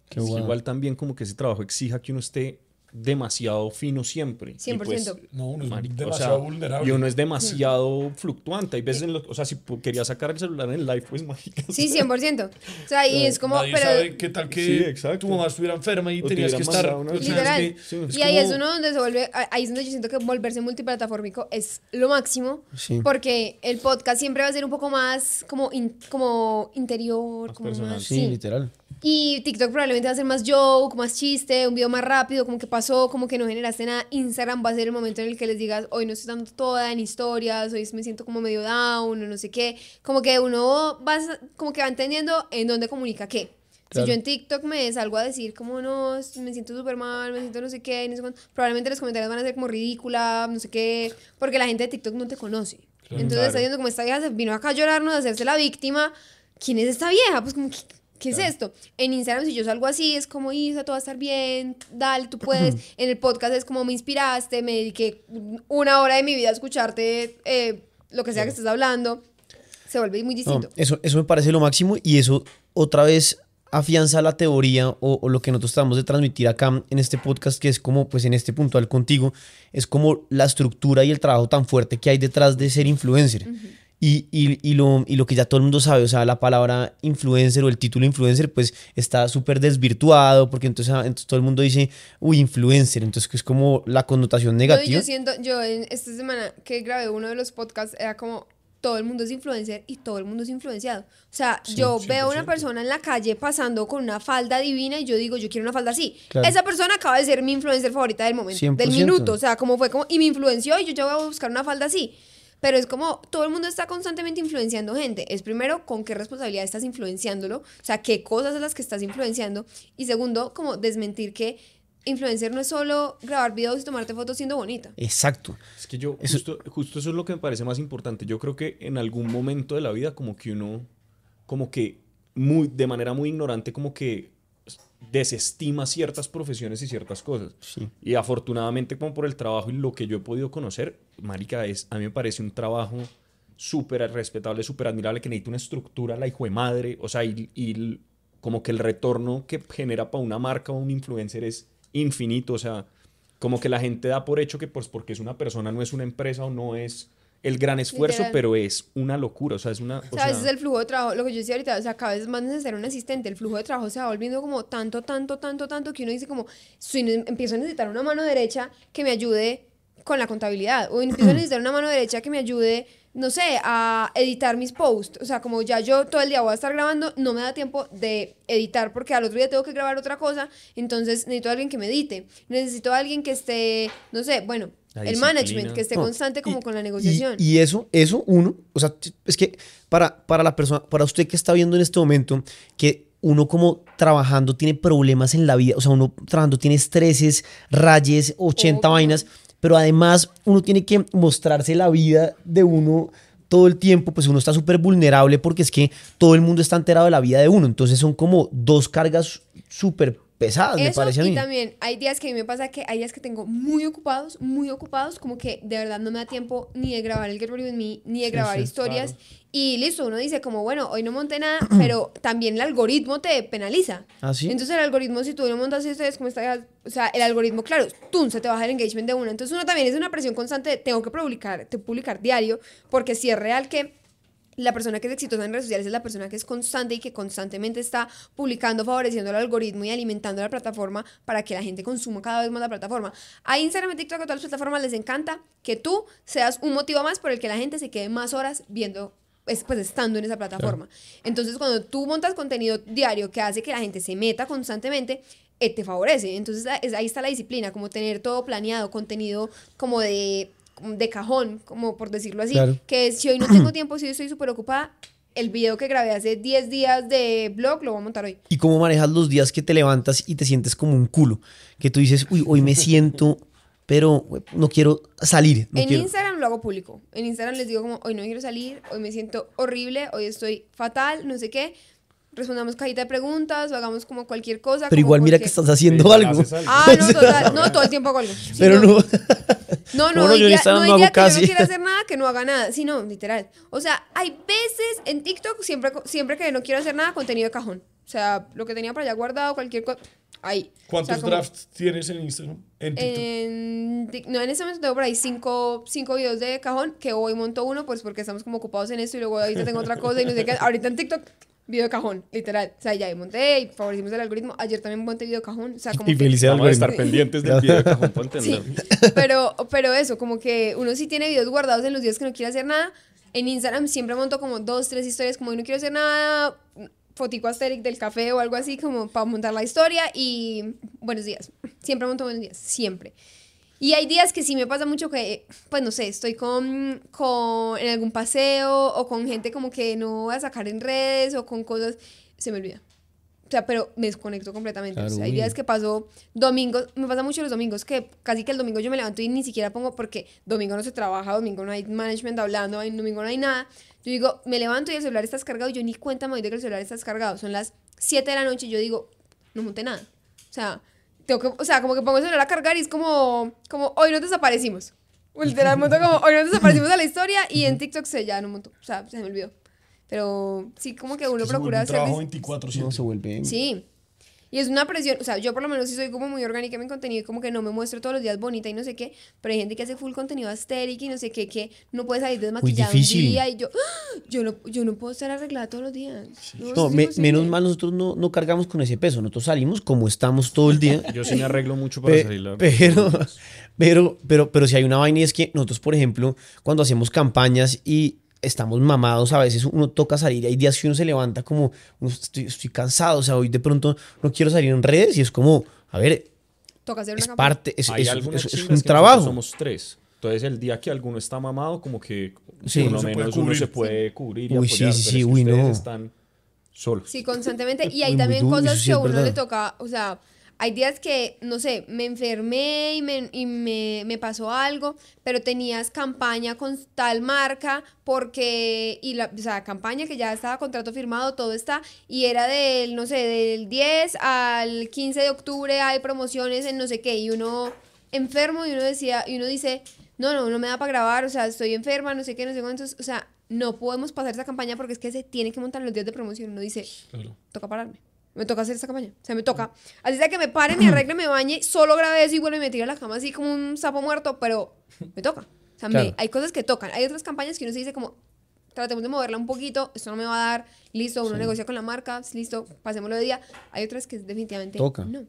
qué Es guau. Igual también como que ese trabajo exija que uno esté demasiado fino siempre. Y 100%. pues, No, uno es marica, o demasiado sea, vulnerable. Y uno es demasiado fluctuante. Hay veces, en lo- o sea, si quería sacar el celular en el live, pues mágica. Sí, 100%. O sea, y es como, Nadie pero sabe qué tal que Sí, exacto. tu mamá estuviera enferma y O te tenías que estar. una- o sea, es Literal. que Sí. y ahí es como- uno donde se vuelve, ahí es donde yo siento que volverse multiplataformico es lo máximo, Sí. porque el podcast siempre va a ser un poco más como, in- como interior, Más como personal. más, Sí, sí. literal. Y TikTok probablemente va a ser más joke, más chiste, un video más rápido, como que pasó, como que no generaste nada. Instagram va a ser el momento en el que les digas, hoy no estoy dando toda en historias, hoy me siento como medio down, o no sé qué. Como que uno va, como que va entendiendo en dónde comunica qué. Claro. Si yo en TikTok me salgo a decir como no, me siento súper mal, me siento no sé qué, no sé cuánto", probablemente los comentarios van a ser como ridícula, no sé qué, porque la gente de TikTok no te conoce. Entonces Claro. está diciendo como esta vieja se vino acá a llorarnos, a hacerse la víctima. ¿Quién es esta vieja? Pues como, ¿qué, qué es esto? En Instagram si yo salgo así es como, Isa, todo va a estar bien, dale, tú puedes. en el podcast es como me inspiraste, me dediqué una hora de mi vida a escucharte eh, lo que sea que estés hablando. Se vuelve muy No, distinto. eso, eso me parece lo máximo y eso otra vez afianza la teoría o, o lo que nosotros tratamos de transmitir acá en este podcast, que es como, pues en este puntual contigo, es como la estructura y el trabajo tan fuerte que hay detrás de ser influencer. Y, y- y lo, y lo que ya todo el mundo sabe, o sea, la palabra influencer o el título influencer, pues está súper desvirtuado, porque entonces, ah, entonces todo el mundo dice, uy, influencer, entonces que es como la connotación No, negativa. yo siento, yo en esta semana que grabé uno de los podcasts era como todo el mundo es influencer y todo el mundo es influenciado. O sea, yo veo a una 100%. persona en la calle pasando con una falda divina y yo digo, yo quiero una falda así. Claro. Esa persona acaba de ser mi influencer favorita del momento, del 100%. minuto. O sea, como fue como, y me influenció y yo ya voy a buscar una falda así. Pero es como todo el mundo está constantemente influenciando gente. Es primero, con qué responsabilidad estás influenciándolo. O sea, qué cosas son las que estás influenciando. Y segundo, como desmentir que influencer no es solo grabar videos y tomarte fotos siendo bonita. Exacto. Es que yo, Eso- justo, justo eso es lo que me parece más importante. Yo creo que en algún momento de la vida, como que uno, como que muy, de manera muy ignorante, como que desestima ciertas profesiones y ciertas cosas. Sí. Y afortunadamente, como por el trabajo y lo que yo he podido conocer, Marica, es, a mí me parece un trabajo súper respetable, súper admirable, que necesita una estructura, la hijo de madre, o sea, y, y como que el retorno que genera para una marca o un influencer es infinito, o sea, como que la gente da por hecho que pues porque es una persona, no es una empresa o no es el gran esfuerzo, Literal. pero es una locura, o sea, es una... O sea, a veces el flujo de trabajo, lo que yo decía ahorita, o sea, cada vez más necesario un asistente. El flujo de trabajo se va volviendo como tanto, tanto, tanto, tanto que uno dice como, si empiezo a necesitar una mano derecha que me ayude con la contabilidad. O empiezo a necesitar una mano derecha que me ayude, no sé, a editar mis posts. O sea, como ya yo todo el día voy a estar grabando, no me da tiempo de editar porque al otro día tengo que grabar otra cosa. Entonces necesito a alguien que me edite. Necesito a alguien que esté, no sé, bueno, el management, que esté No, constante como y- con la negociación. Y, eso, eso uno, o sea, es que para, para la persona, para usted que está viendo en este momento, que uno como trabajando tiene problemas en la vida, o sea, uno trabajando tiene estreses, rayes, 80 Obvio. vainas, pero además uno tiene que mostrarse la vida de uno todo el tiempo, pues uno está súper vulnerable porque es que todo el mundo está enterado de la vida de uno, entonces son como dos cargas súper pesadas, me Eso, parece a y mí. también hay días que a mí me pasa que hay días que tengo muy ocupados, muy ocupados, como que de verdad no me da tiempo ni de grabar el Get Ready With Me, ni de grabar sí, historias. Y listo, uno dice como, bueno, hoy no monté nada, pero también el algoritmo te penaliza. ¿Ah, sí? Entonces el algoritmo, si tú no montas historias como esta, o sea, el algoritmo, claro, tú se te baja el engagement de una. Entonces uno también es una presión constante de tengo que publicar, te publicar diario, porque si es real que la persona que es exitosa en redes sociales es la persona que es constante y que constantemente está publicando, favoreciendo el algoritmo y alimentando la plataforma para que la gente consuma cada vez más la plataforma. A Instagram TikTok, a todas las plataformas les encanta que tú seas un motivo más por el que la gente se quede más horas viendo, pues, pues estando en esa plataforma. Entonces, cuando tú montas contenido diario que hace que la gente se meta constantemente, eh, te favorece. Entonces, ahí está la disciplina, como tener todo planeado, contenido como de de cajón, como por decirlo así, Claro. que si hoy no tengo tiempo, si hoy estoy súper ocupada, el video que grabé hace 10 días de blog lo voy a montar hoy. y cómo manejas los días que te levantas y te sientes como un culo. Que tú dices, uy, hoy me siento, pero no quiero salir. No en quiero. Instagram lo hago público. En Instagram les digo como, hoy no quiero salir, hoy me siento horrible, hoy estoy fatal, no sé qué. Respondamos cajita de preguntas o hagamos como cualquier cosa. Pero igual mira que estás haciendo Sí, algo. Ah, no, total. No, todo el tiempo hago algo. Sí, Pero no. No, no, hay yo no no hago día que yo casi. no quiera hacer nada que no haga nada. Sí, no, literal. O sea, hay veces en TikTok, siempre, siempre que no quiero hacer nada, contenido de cajón. O sea, lo que tenía para allá guardado, cualquier cosa, ahí. ¿Cuántos O sea, como- drafts tienes en Instagram? En TikTok. no, en este momento tengo por ahí cinco, cinco videos de cajón, que hoy monto uno, pues porque estamos como ocupados en esto y luego ahorita tengo otra cosa y no sé qué. Ahorita en TikTok, video de cajón, literal. O sea, ya monté y favorecimos el algoritmo. Ayer también monté video de cajón. O sea, como Y que- felicidades algoritmo. estar pendientes del video de cajón para Sí, pero, pero eso, como que uno sí tiene videos guardados en los días que no quiere hacer nada. En Instagram siempre monto como dos, tres historias, como hoy no quiero hacer nada, fotico asteric del café o algo así, como para montar la historia y buenos días. Siempre monto buenos días, siempre. Y hay días que sí me pasa mucho que, pues no sé, estoy con, con en algún paseo o con gente como que no voy a sacar en redes o con cosas, se me olvida. O sea, pero me desconecto completamente. O sea, Claro, hay días que paso domingos, me pasa mucho los domingos que casi que el domingo yo me levanto y ni siquiera pongo porque domingo no se trabaja, domingo no hay management hablando, domingo no hay nada. Yo digo, me levanto y el celular está descargado y yo ni cuenta me doy de que el celular está descargado. Son las 7 de la noche y yo digo, no monté nada. O sea, tengo que, o sea, como que pongo el celular a cargar y es como, como hoy nos desaparecimos. Literal, monto como hoy nos desaparecimos de la historia y en TikTok se ya no monto. O sea, se me olvidó. Pero sí, como que uno se procura hacer. trabajo dis- 24/7. No se vuelve. Sí. Y es una presión, o sea, yo por lo menos sí soy como muy orgánica en mi contenido y como que no me muestro todos los días bonita y no sé qué, pero hay gente que hace full contenido astérico y no sé qué, que no puede salir desmaquillada un día y yo, ¡ah! yo no, yo no puedo estar arreglada todos los días. No, No, me- menos mal nosotros no, no cargamos con ese peso. Nosotros salimos como estamos todo el día. Yo sí me arreglo mucho para Pe- salir la... pero, pero, pero, pero si hay una vaina y es que nosotros, por ejemplo, cuando hacemos campañas y estamos mamados, a veces uno toca salir. y Hay días que uno se levanta como, "Uno, estoy, estoy cansado, o sea, hoy de pronto no quiero salir en redes y es como, a ver, Toca hacer una es campaña. parte, es, un trabajo. Somos tres. Entonces, el día que alguno está mamado, como que Sí. por Uno lo menos uno se puede cubrir y Uy, sí, apoyar. sí, sí, que uy, no. están solos. Sí, constantemente. Y hay también duro, cosas sí que a uno le toca, o sea, hay días que, no sé, me enfermé y me, y me, me pasó algo, pero tenías campaña con tal marca porque, y la, o sea, campaña que ya estaba contrato firmado, todo está, y era del, no sé, del 10 al 15 de octubre hay promociones en no sé qué, y uno enfermo y uno decía, y uno dice, no, no, no me da para grabar, o sea, estoy enferma, no sé qué, no sé cuántos, o sea, no podemos pasar esa campaña porque es que se tiene que montar los días de promoción. Uno dice, Claro. toca pararme. Me toca hacer esta campaña. O sea, me toca. Así sea que me pare, me arregle, me bañe, solo grabé eso y vuelvo y me tiro a la cama así como un sapo muerto, pero me toca. O sea, me- Claro. hay cosas que tocan. Hay otras campañas que uno se dice como, tratemos de moverla un poquito, esto no me va a dar, listo, uno negocia con la marca, listo, pasémoslo de día. Hay otras que definitivamente Toca. no.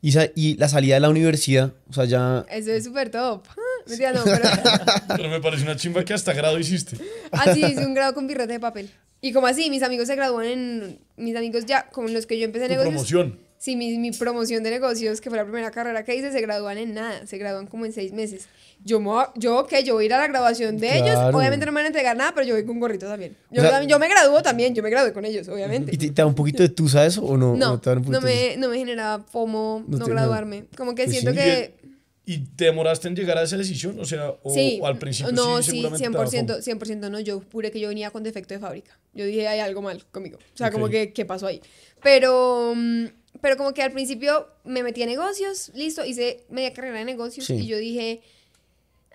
Y, sa- y la salida de la universidad, o sea, ya... Eso es súper top. Mentira, no, pero Pero me parece una chimba que hasta grado hiciste. así hice un grado con birrete de papel. Y como así, mis amigos se gradúan en, mis amigos ya, con los que yo empecé negocios. promoción. Sí, mi, mi promoción de negocios, que fue la primera carrera que hice, se gradúan en nada, se gradúan como en seis meses. Yo, yo que yo voy a ir a la graduación de ellos, Claro. obviamente no me van a entregar nada, pero yo voy con gorrito también. Yo, O sea- yo me gradúo también, yo me gradué con ellos, obviamente. ¿Y te, te da un poquito de tusa eso o no? no, ¿O te da un no me, no me genera FOMO No no, graduarme. Como que Pues siento sí. que... ¿Y te demoraste en llegar a esa decisión? O sea, o, sí, o al principio no, sí, seguramente te daba 100%, 100% no, yo juré que yo venía con defecto de fábrica. Yo dije, hay algo mal conmigo. O sea, como Ok. que, ¿qué pasó ahí? Pero, mm, pero como que al principio me metí a negocios, listo, hice media carrera de negocios Sí. y yo dije,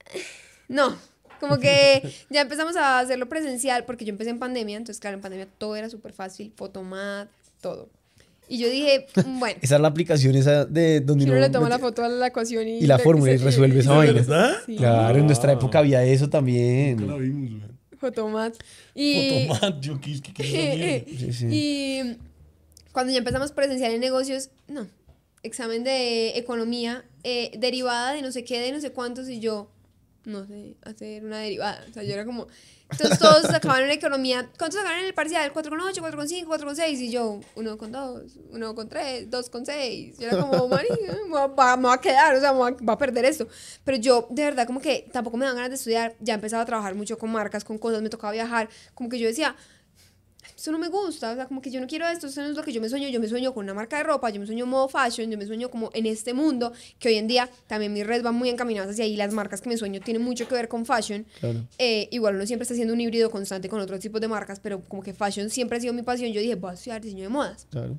no, como que ya empezamos a hacerlo presencial porque yo empecé en pandemia, entonces claro, en pandemia todo era súper fácil, fotomat, todo. Y yo dije, bueno, Esa es la aplicación esa de donde si uno le toma la foto a la ecuación y... y la fórmula y resuelve esa ¿De vaina. verdad? Sí. Claro, en nuestra época había eso Nunca la también. vimos, güey. Fotomat. Y... Fotomat, yo quis que. Sí, sí. Y cuando ya empezamos presencial en negocios, no. Examen de economía, eh, derivada de no sé qué, de no sé cuántos, y yo, no sé, hacer una derivada. O sea, yo era como. Entonces todos sacaban en economía. ¿Cuántos sacaban en el parcial? 4,8, 4,5, 4,6. Y yo, 1,2, 1,3, 2,6. Yo era como, marica, me va, va- me va a quedar, o sea, me va, va a perder esto. Pero yo, de verdad, como que tampoco me dan ganas de estudiar. Ya empezaba a trabajar mucho con marcas, con cosas, me tocaba viajar. Como que yo decía, eso no me gusta, o sea, como que yo no quiero esto, eso no es lo que yo me sueño, yo me sueño con una marca de ropa, yo me sueño modo fashion, yo me sueño como en este mundo, que hoy en día también mis redes van muy encaminadas hacia ahí, las marcas que me sueño tienen mucho que ver con fashion, Claro. Eh, igual uno siempre está haciendo un híbrido constante con otros tipos de marcas, pero como que fashion siempre ha sido mi pasión, yo dije, voy a estudiar diseño de modas, Claro.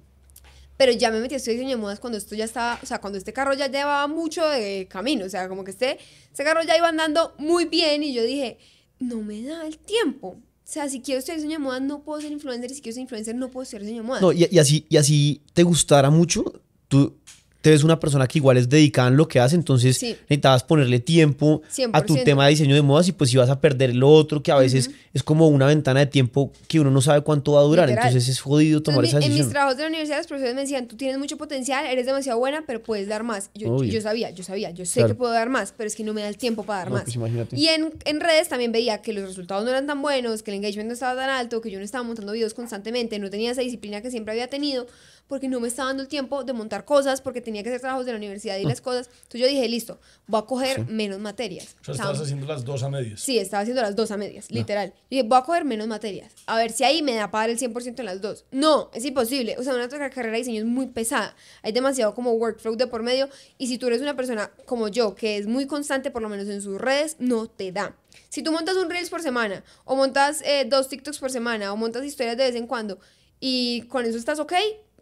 pero ya me metí a estudiar diseño de modas cuando esto ya estaba, o sea, cuando este carro ya llevaba mucho de camino, o sea, como que este, este carro ya iba andando muy bien y yo dije, no me da el tiempo. Sea, si quiero estudiar diseño de moda, no puedo ser influencer. Y si quiero ser influencer, no puedo estudiar diseño de moda. No, y, y así, y así te gustara mucho, tú te ves una persona que igual es dedicada en lo que hace, entonces Sí. necesitabas ponerle tiempo a tu 100%. tema de diseño de modas y pues ibas a perder lo otro, que a veces es como una ventana de tiempo que uno no sabe cuánto va a durar, Literal. entonces es jodido tomar Entonces, esa mi- en mis decisión. trabajos de la universidad, los profesores me decían, tú tienes mucho potencial, eres demasiado buena, pero puedes dar más. Yo, sabía, yo sabía, yo sé Claro. que puedo dar más, pero es que no me da el tiempo para dar No, más. pues imagínate. Y en, en redes también veía que los resultados no eran tan buenos, que el engagement no estaba tan alto, que yo no estaba montando videos constantemente, no tenía esa disciplina que siempre había tenido, porque no me estaba dando el tiempo de montar cosas, porque tenía que hacer trabajos de la universidad y las cosas. Entonces yo dije, listo, voy a coger menos materias. O sea, estabas haciendo las dos a medias. Sí, estaba haciendo las dos a medias, literal. Y dije, voy a coger menos materias. A ver si ahí me da para dar el 100% en las dos. No, es imposible. O sea, una otra carrera de diseño es muy pesada. Hay demasiado como workflow de por medio. Y si tú eres una persona como yo, que es muy constante, por lo menos en sus redes, no te da. Si tú montas un Reels por semana, o montas eh, dos TikToks por semana, o montas historias de vez en cuando, y con eso estás ok,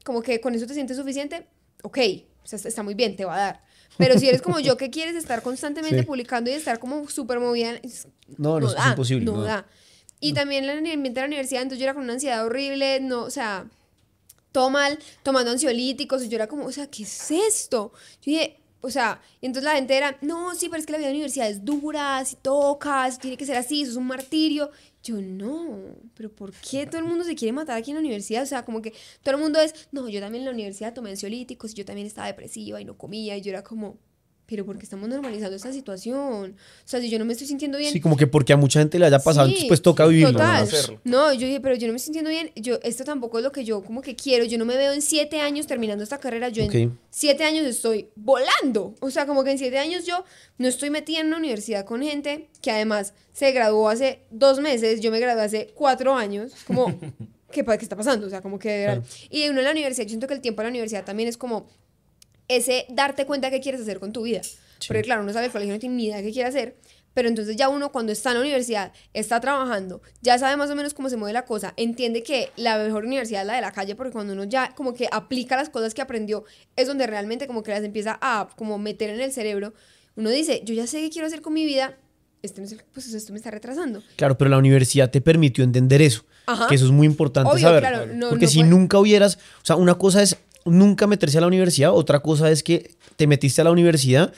como que con eso te sientes suficiente, ok, o sea, está- muy bien, te va a dar. Pero si eres como yo que quieres estar constantemente Sí. publicando y estar como súper movida, es- No, no, es da, imposible, No, no da. da. Y también en el ambiente de la universidad, entonces yo era con una ansiedad horrible, no, o sea, todo mal, tomando ansiolíticos, y yo era como, o sea, ¿qué es esto? Yo dije, o sea, y entonces la gente era, no, sí, pero es que la vida de la universidad es dura, si tocas, tiene que ser así, eso es un martirio. Yo, no, pero ¿por qué todo el mundo se quiere matar aquí en la universidad? O sea, como que todo el mundo es, no, yo también en la universidad tomé ansiolíticos, yo también estaba depresiva y no comía, y yo era como, pero ¿por qué estamos normalizando esta situación? O sea, si yo no me estoy sintiendo bien, Sí, como que porque a mucha gente le haya pasado, Sí, entonces pues toca vivirlo. Total. ¿no? hacerlo. No, yo dije, pero yo no me estoy sintiendo bien. Yo, esto tampoco es lo que yo como que quiero. Yo no me veo en siete años terminando esta carrera. Yo en siete años estoy volando. O sea, como que en siete años yo no estoy metida en una universidad con gente que además se graduó hace dos meses. Yo me gradué hace cuatro años. Como, ¿qué, qué está pasando? O sea, como que... de verdad. Y uno en la universidad, yo siento que el tiempo en la universidad también es como ese darte cuenta qué quieres hacer con tu vida. Porque claro, uno sale del colegio no tiene ni idea qué quiere hacer, pero entonces ya uno cuando está en la universidad, está trabajando, ya sabe más o menos cómo se mueve la cosa, entiende que la mejor universidad es la de la calle, porque cuando uno ya como que aplica las cosas que aprendió, es donde realmente como que las empieza a como meter en el cerebro. Uno dice, yo ya sé qué quiero hacer con mi vida, este pues esto me está retrasando. Claro, pero la universidad te permitió entender eso. Ajá. Que eso es muy importante Obvio, saber. claro, no- Porque no si puede- nunca hubieras, o sea, una cosa es nunca meterse a la universidad, otra cosa es que te metiste a la universidad,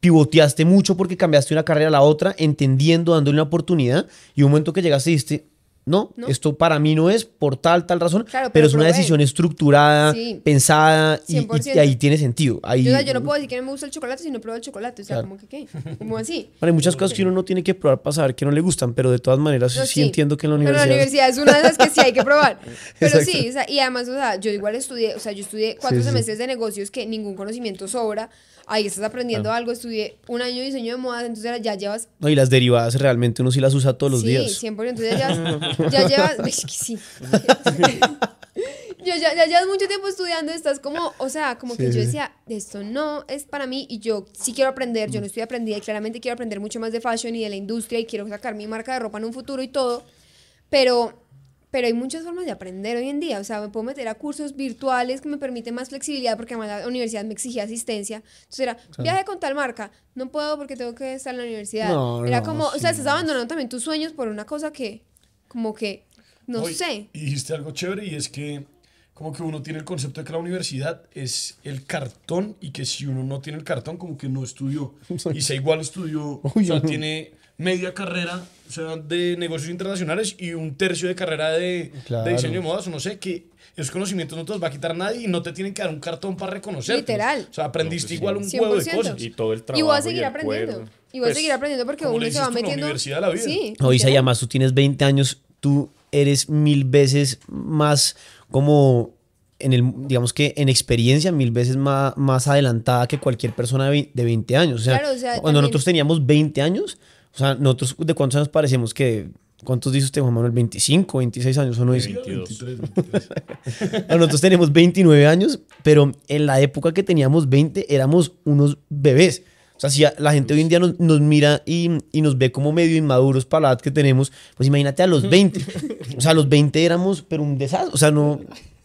pivoteaste mucho porque cambiaste una carrera a la otra, entendiendo, dándole una oportunidad, y un momento que llegaste dijiste, no, No. esto para mí no es por tal, tal razón, Claro, pero, pero es una decisión estructurada, Sí. pensada, y- y, 100%. y ahí tiene sentido. Ahí, Yo, o sea, yo no puedo decir que no me gusta el chocolate si no pruebo el chocolate, o sea, Claro. como que qué, como así. Bueno, hay muchas cosas que uno no tiene que probar para saber que no le gustan, pero de todas maneras No, sí, entiendo que en la Pero universidad... la universidad es una de las que sí hay que probar. Pero Exacto. sí, o sea, y además, o sea, yo igual estudié, o sea, yo estudié cuatro sí. semestres de negocios que ningún conocimiento sobra. Ahí estás aprendiendo algo, estudié un año de diseño de moda, entonces ya llevas... No, y las derivadas realmente uno sí las usa todos los sí, días. 100%, entonces ya llevas... Ya llevas es que sí. Yo ya, ya llevas mucho tiempo estudiando, estás como, o sea, como que Sí, yo sí, sí. decía, esto no es para mí y yo sí quiero aprender, yo no estoy aprendida y claramente quiero aprender mucho más de fashion y de la industria y quiero sacar mi marca de ropa en un futuro y todo, pero, pero hay muchas formas de aprender hoy en día, o sea, me puedo meter a cursos virtuales que me permiten más flexibilidad porque además la universidad me exigía asistencia, entonces era, viaje con tal marca, no puedo porque tengo que estar en la universidad, No, era no, como, o sea, sí. estás abandonando también tus sueños por una cosa que, como que, no Hoy- sé. Y dijiste algo chévere y es que como que uno tiene el concepto de que la universidad es el cartón y que si uno no tiene el cartón como que no estudió. Y se igual estudió, o Uy, sea, no. tiene media carrera o sea, de negocios internacionales y un tercio de carrera de, Claro. de diseño de modas. O no sé, que esos conocimientos no te los va a quitar nadie y no te tienen que dar un cartón para reconocer. Literal. O sea, aprendiste No, pues igual un huevo de 100%. cosas. Y todo el trabajo. Y voy a seguir aprendiendo. Y voy a Pues, seguir aprendiendo porque uno le se va la metiendo. universidad de la vida. Sí. No, Isa, y además tú tienes 20 años, tú eres mil veces más como en el, digamos que en experiencia, mil veces más, más adelantada que cualquier persona de vein- de 20 años. O sea, Claro, o sea, cuando también- nosotros teníamos 20 años, o sea, nosotros de cuántos años parecemos que, ¿cuántos dice usted, Juan Manuel? 25, 26 años, ¿o no dice? 22. 23, 23. No, Nosotros tenemos 29 años, pero en la época que teníamos 20 éramos unos bebés. O sea, si la gente hoy en día nos, nos mira y, y nos ve como medio inmaduros para la edad que tenemos, pues imagínate a los 20. O sea, a los 20 éramos, pero un desastre. O sea, no.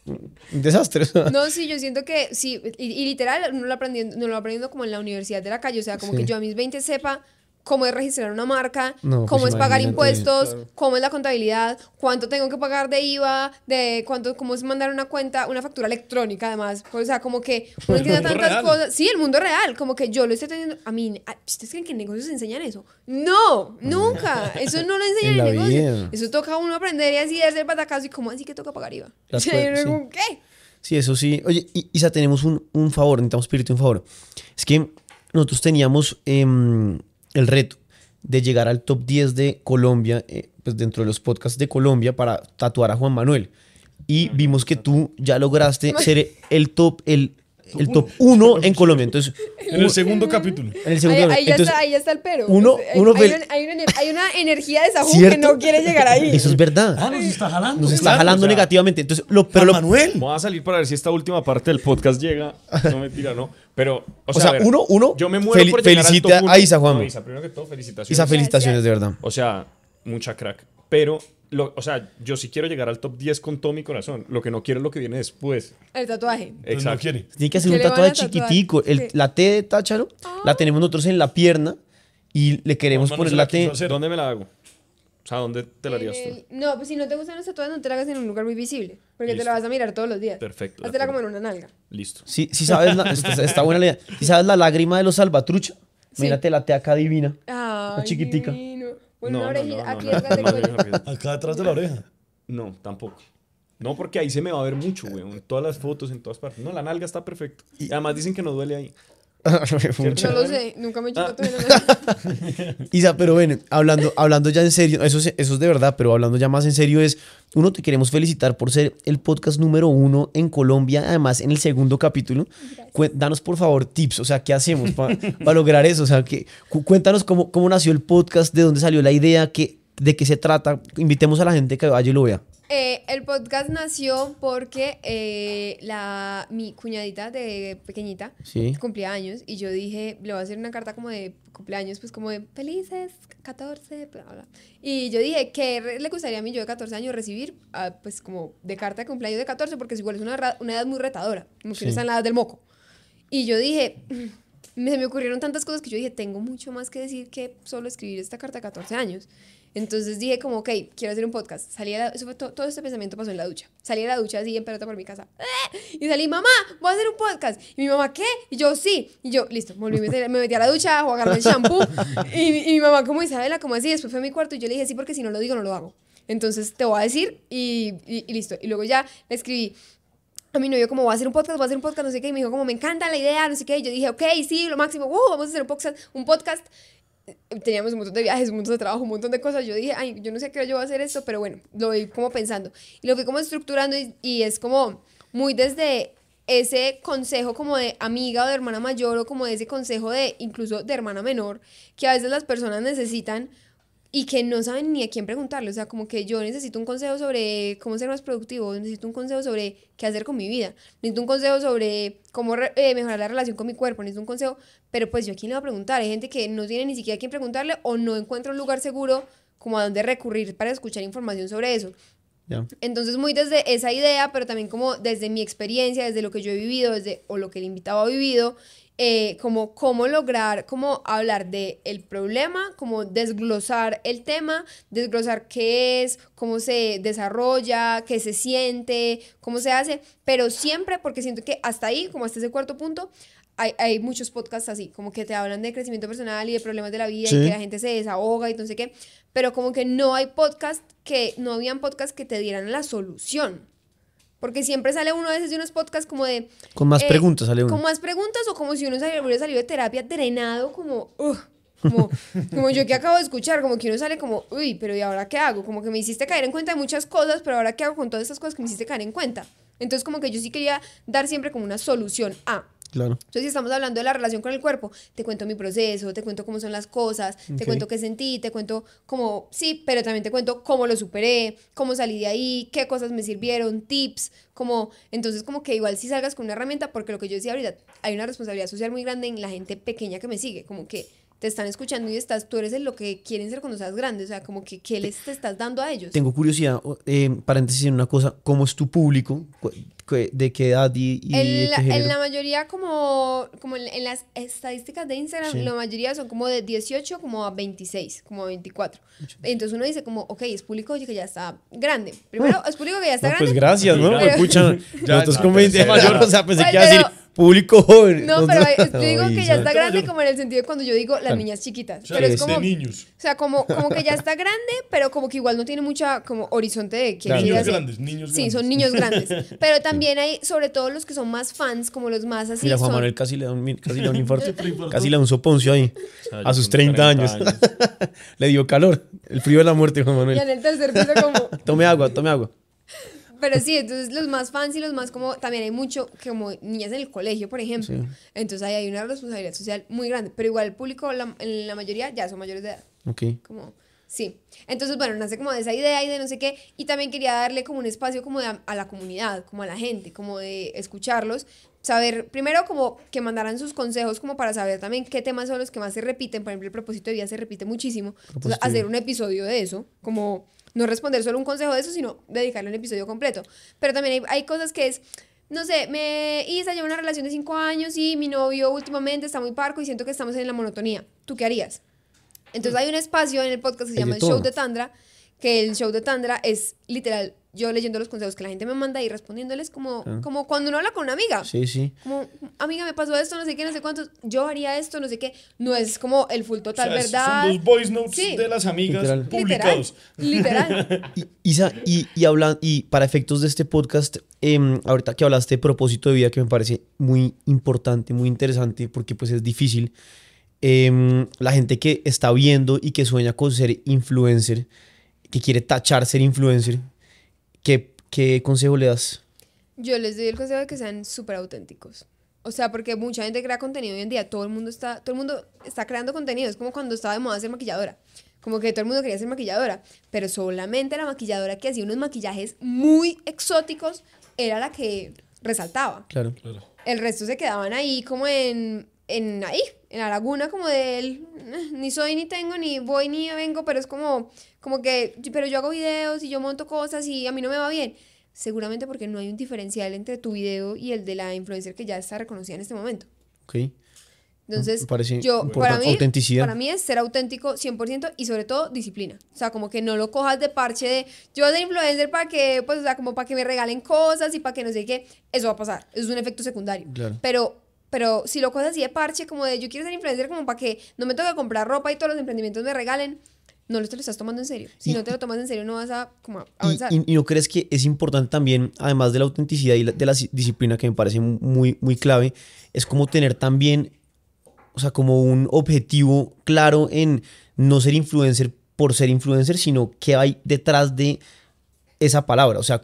Un desastre. No, sí, yo siento que sí, y, y literal, no lo, aprendiendo, no lo aprendiendo como en la universidad de la calle, o sea, como Sí. que yo a mis 20 sepa cómo es registrar una marca, No, cómo pues es pagar impuestos, cómo es la contabilidad, cuánto tengo que pagar de IVA, de cuánto, cómo es mandar una cuenta, una factura electrónica además. O sea, como que uno entiende tantas real. cosas. Sí, el mundo real, como que yo lo estoy teniendo. A mí, ¿ustedes creen que en negocios enseñan eso? No, nunca. Eso no lo enseñan En en, negocios. Eso toca a uno aprender y así hacer patacazo y cómo así que toca pagar IVA. O sea, sí. ¿Qué? Sí, eso sí. Oye, Isa, tenemos un, un favor, necesitamos pedirte un favor. Es que nosotros teníamos em, el reto de llegar al top 10 de Colombia, eh, pues dentro de los podcasts de Colombia, para tatuar a Juan Manuel. Y vimos que tú ya lograste ser el top, el, el top 1 en Colombia. Entonces, En el segundo capítulo. en el segundo. Ahí, ahí ya entonces, está, ahí ya está el pero. uno- uno hay, hay una- hay una energía de Saúl que no quiere llegar ahí. Eso es verdad. Ah, nos está jalando. Nos está jalando o sea, negativamente. Entonces, lo, pero Juan lo- Manuel. Vamos a salir para ver si esta última parte del podcast llega. No mentira, no. Pero, o O sea, ver, uno- uno yo me muero fel- por llegar al felicita top a. Isa, Juanma. No, Isa, primero que todo, felicitaciones. Isa, felicitaciones, de verdad. O sea, mucha crack. Pero, lo, o sea, yo sí quiero llegar al top 10 con todo mi corazón. Lo que no quiero es lo que viene después. El tatuaje. Exacto. no quiere. Tiene que hacer ¿Qué un tatuaje chiquitico. La T de Tácharo la tenemos nosotros en la pierna y le queremos poner la la T. hacer. ¿Dónde me la hago? O sea, ¿dónde te la harías tú? el- No, pues si no te gustan los tatuajes, no te la hagas en un lugar muy visible. Porque te Listo. la vas a mirar todos los días. Perfecto, Hazla como en una nalga. Listo. Si, si sabes, la- está, está buena la idea. Si sabes la lágrima de los salvatrucha, mírate la T acá divina. Ay, chiquitica. divino. Una no, orejita. no, Aquí no, detrás del cuello. no, no. Acá detrás de la oreja. No, tampoco. No, porque ahí se me va a ver mucho, güey. En todas las fotos, en todas partes. No, la nalga está perfecto. Y además dicen que no duele ahí. No lo sé, nunca me he hecho Ah. Isa, pero bueno, hablando, hablando ya en serio, eso es, eso es de verdad, pero hablando ya más en serio es, uno, te queremos felicitar por ser el podcast número uno en Colombia, además en el segundo capítulo. Danos por favor tips, o sea, ¿qué hacemos para lograr eso? O sea, que, cu- cuéntanos cómo, cómo nació el podcast, de dónde salió la idea, qué, de qué se trata. Invitemos a la gente que vaya y lo vea. Eh, el podcast nació porque eh, la, mi cuñadita de pequeñita Sí. cumplía años y yo dije, le voy a hacer una carta como de cumpleaños, pues como de felices 14, bla, bla. Y yo dije, ¿qué le gustaría a mí yo de 14 años recibir? Ah, pues como de carta de cumpleaños de 14, porque es igual es una, una edad muy retadora, como que Sí. no está en la edad del moco. Y yo dije, me, se me ocurrieron tantas cosas que yo dije, tengo mucho más que decir que solo escribir esta carta de 14 años. Entonces dije como, ok, quiero hacer un podcast. Salí a la- eso fue to- todo este pensamiento pasó en la ducha. Salí de la ducha así en pelota por mi casa. ¡Eh! Y salí, mamá, voy a hacer un podcast. Y mi mamá, ¿qué? Y yo, sí. Y yo, listo, volví, me metí, me metí a la ducha, a jugarme el shampoo. Y, y mi mamá, como Isabela, como así. Después fue a mi cuarto y yo le dije, sí, porque si no lo digo, no lo hago. Entonces te voy a decir y, y- y listo. Y luego ya le escribí, a mi novio como voy a hacer un podcast, voy a hacer un podcast, no sé qué, y me dijo como me encanta la idea, no sé qué, y yo dije, ok, sí, lo máximo, wow, vamos a hacer un podcast, un podcast. Teníamos un montón de viajes, un montón de trabajo, un montón de cosas. Yo dije, ay, yo no sé qué yo voy a hacer esto, pero bueno, lo voy como pensando. Y lo fui como estructurando y, y es como muy desde ese consejo como de amiga o de hermana mayor o como de ese consejo de incluso de hermana menor que a veces las personas necesitan y que no saben ni a quién preguntarle. O sea, como que yo necesito un consejo sobre cómo ser más productivo, necesito un consejo sobre qué hacer con mi vida, necesito un consejo sobre cómo eh, mejorar la relación con mi cuerpo, necesito un consejo, pero pues yo a quién le voy a preguntar. Hay gente que no tiene ni siquiera a quién preguntarle o no encuentra un lugar seguro como a donde recurrir para escuchar información sobre eso. Ya. Entonces, muy desde esa idea, pero también como desde mi experiencia, desde lo que yo he vivido, desde, o lo que el invitado ha vivido, eh, como cómo lograr, como hablar de el problema, como desglosar el tema, desglosar qué es, cómo se desarrolla, qué se siente, cómo se hace, pero siempre, porque siento que hasta ahí, como hasta ese cuarto punto, hay, hay muchos podcasts así, como que te hablan de crecimiento personal y de problemas de la vida Sí. y que la gente se desahoga y no sé qué, pero como que no hay podcast que, no habían podcasts que te dieran la solución. Porque siempre sale uno a veces de unos podcasts como de... Con más eh, preguntas sale uno. Con más preguntas o como si uno hubiera salido de terapia drenado como... "Ugh", como, como yo que acabo de escuchar, como que uno sale como, uy, pero ¿y ahora qué hago? Como que me hiciste caer en cuenta de muchas cosas, pero ahora qué hago con todas estas cosas que me hiciste caer en cuenta. Entonces como que yo sí quería dar siempre como una solución a... Claro. Entonces, si estamos hablando de la relación con el cuerpo, te cuento mi proceso, te cuento cómo son las cosas, te cuento qué sentí, te cuento cómo, sí, pero también te cuento cómo lo superé, cómo salí de ahí, qué cosas me sirvieron, tips, como, entonces como que igual si salgas con una herramienta, porque lo que yo decía ahorita, hay una responsabilidad social muy grande en la gente pequeña que me sigue, como que te están escuchando y estás, tú eres el lo que quieren ser cuando seas grande, o sea, como que qué les te estás dando a ellos. Tengo curiosidad, eh, paréntesis en una cosa, ¿cómo es tu público? ¿De qué edad y, y En qué la, en la mayoría, como, como en, en las estadísticas de Instagram, Sí. la mayoría son como de 18 como a 26, como a 24. Entonces uno dice como, ok, es público que ya está grande. Primero, es público que ya está No, pues grande. gracias, ¿no? Pero- Escuchan, Ya, nosotros ya, 20 pero- mayor, o sea, pensé Pues, que iba a decir pero- público joven. No, pero yo digo que ya está grande como en el sentido de cuando yo digo las niñas chiquitas. O sea, pero es es como, de niños. o sea, como, como que ya está grande, pero como que igual no tiene mucha como horizonte de qué Niños hacer. grandes, niños Sí, grandes. son niños grandes. Pero también hay, sobre todo los que son más fans, como los más así. Mira, Juan son- Manuel casi le da un, casi le da un infarto. casi le da un soponcio ahí. sea, a sus con 30, años. le dio calor. El frío de la muerte, Juan Y Manuel. en el tercer piso como... Tome agua, tome agua. Pero sí, entonces los más fans y los más como... También hay mucho como niñas en el colegio, por ejemplo. Sí. Entonces ahí hay una responsabilidad social muy grande. Pero igual el público, la, en la mayoría, ya son mayores de edad. Ok. Como, sí. Entonces, bueno, nace como de esa idea y de no sé qué. Y también quería darle como un espacio como de a, a la comunidad, como a la gente, como de escucharlos. Saber, primero como que mandaran sus consejos como para saber también qué temas son los que más se repiten. Por ejemplo, el propósito de vida se repite muchísimo. Entonces, hacer un episodio de eso, como no responder solo un consejo de eso, sino dedicarle un episodio completo. Pero también hay, hay cosas que es, no sé, me Isa lleva una relación de cinco años y mi novio últimamente está muy parco y siento que estamos en la monotonía. ¿Tú qué harías? Entonces hay un espacio en el podcast que se llama el. Show de Tandra, que el Show de Tandra es literal yo leyendo los consejos que la gente me manda y respondiéndoles como, como cuando uno habla con una amiga. Sí, sí. Como, amiga, me pasó esto, no sé qué, no sé cuántos, yo haría esto, no sé qué. No es como el full total, O sea, ¿verdad? Son los voice notes Sí. de las amigas Literal. Publicados. literal. Y, Isa, y, y, hablan, y para efectos de este podcast, em, ahorita que hablaste de propósito de vida, que me parece muy importante, muy interesante, porque pues es difícil, em, la gente que está viendo y que sueña con ser influencer, que quiere tachar ser influencer, ¿qué, qué consejo le das? Yo les doy el consejo de que sean súper auténticos. O sea, porque mucha gente crea contenido hoy en día. Todo el mundo está, todo el mundo está creando contenido. Es como cuando estaba de moda ser maquilladora. Como que todo el mundo quería ser maquilladora. Pero solamente la maquilladora que hacía unos maquillajes muy exóticos era la que resaltaba. Claro. Claro. El resto se quedaban ahí como en, en ahí, en la laguna como del "Eh, ni soy ni tengo ni voy ni vengo, pero es como como que pero yo hago videos y yo monto cosas y a mí no me va bien. Seguramente porque no hay un diferencial entre tu video y el de la influencer que ya está reconocida en este momento. Ok. Entonces, yo, para mí, para mí es ser auténtico 100% y sobre todo disciplina. O sea, como que no lo cojas de parche de yo de influencer para que, pues, o sea, como para que me regalen cosas y para que no sé qué. Eso va a pasar. Eso es un efecto secundario. Claro. Pero, pero si lo coges así de parche, como de yo quiero ser influencer como para que no me toque comprar ropa y todos los emprendimientos me regalen, no lo te lo estás tomando en serio. Si Y- no te lo tomas en serio, no vas a como a Y, avanzar. y- y no crees que es importante también, además de la autenticidad y la- de la disciplina que me parece muy, muy clave, es como tener también, o sea, como un objetivo claro en no ser influencer por ser influencer, sino qué hay detrás de esa palabra. O sea,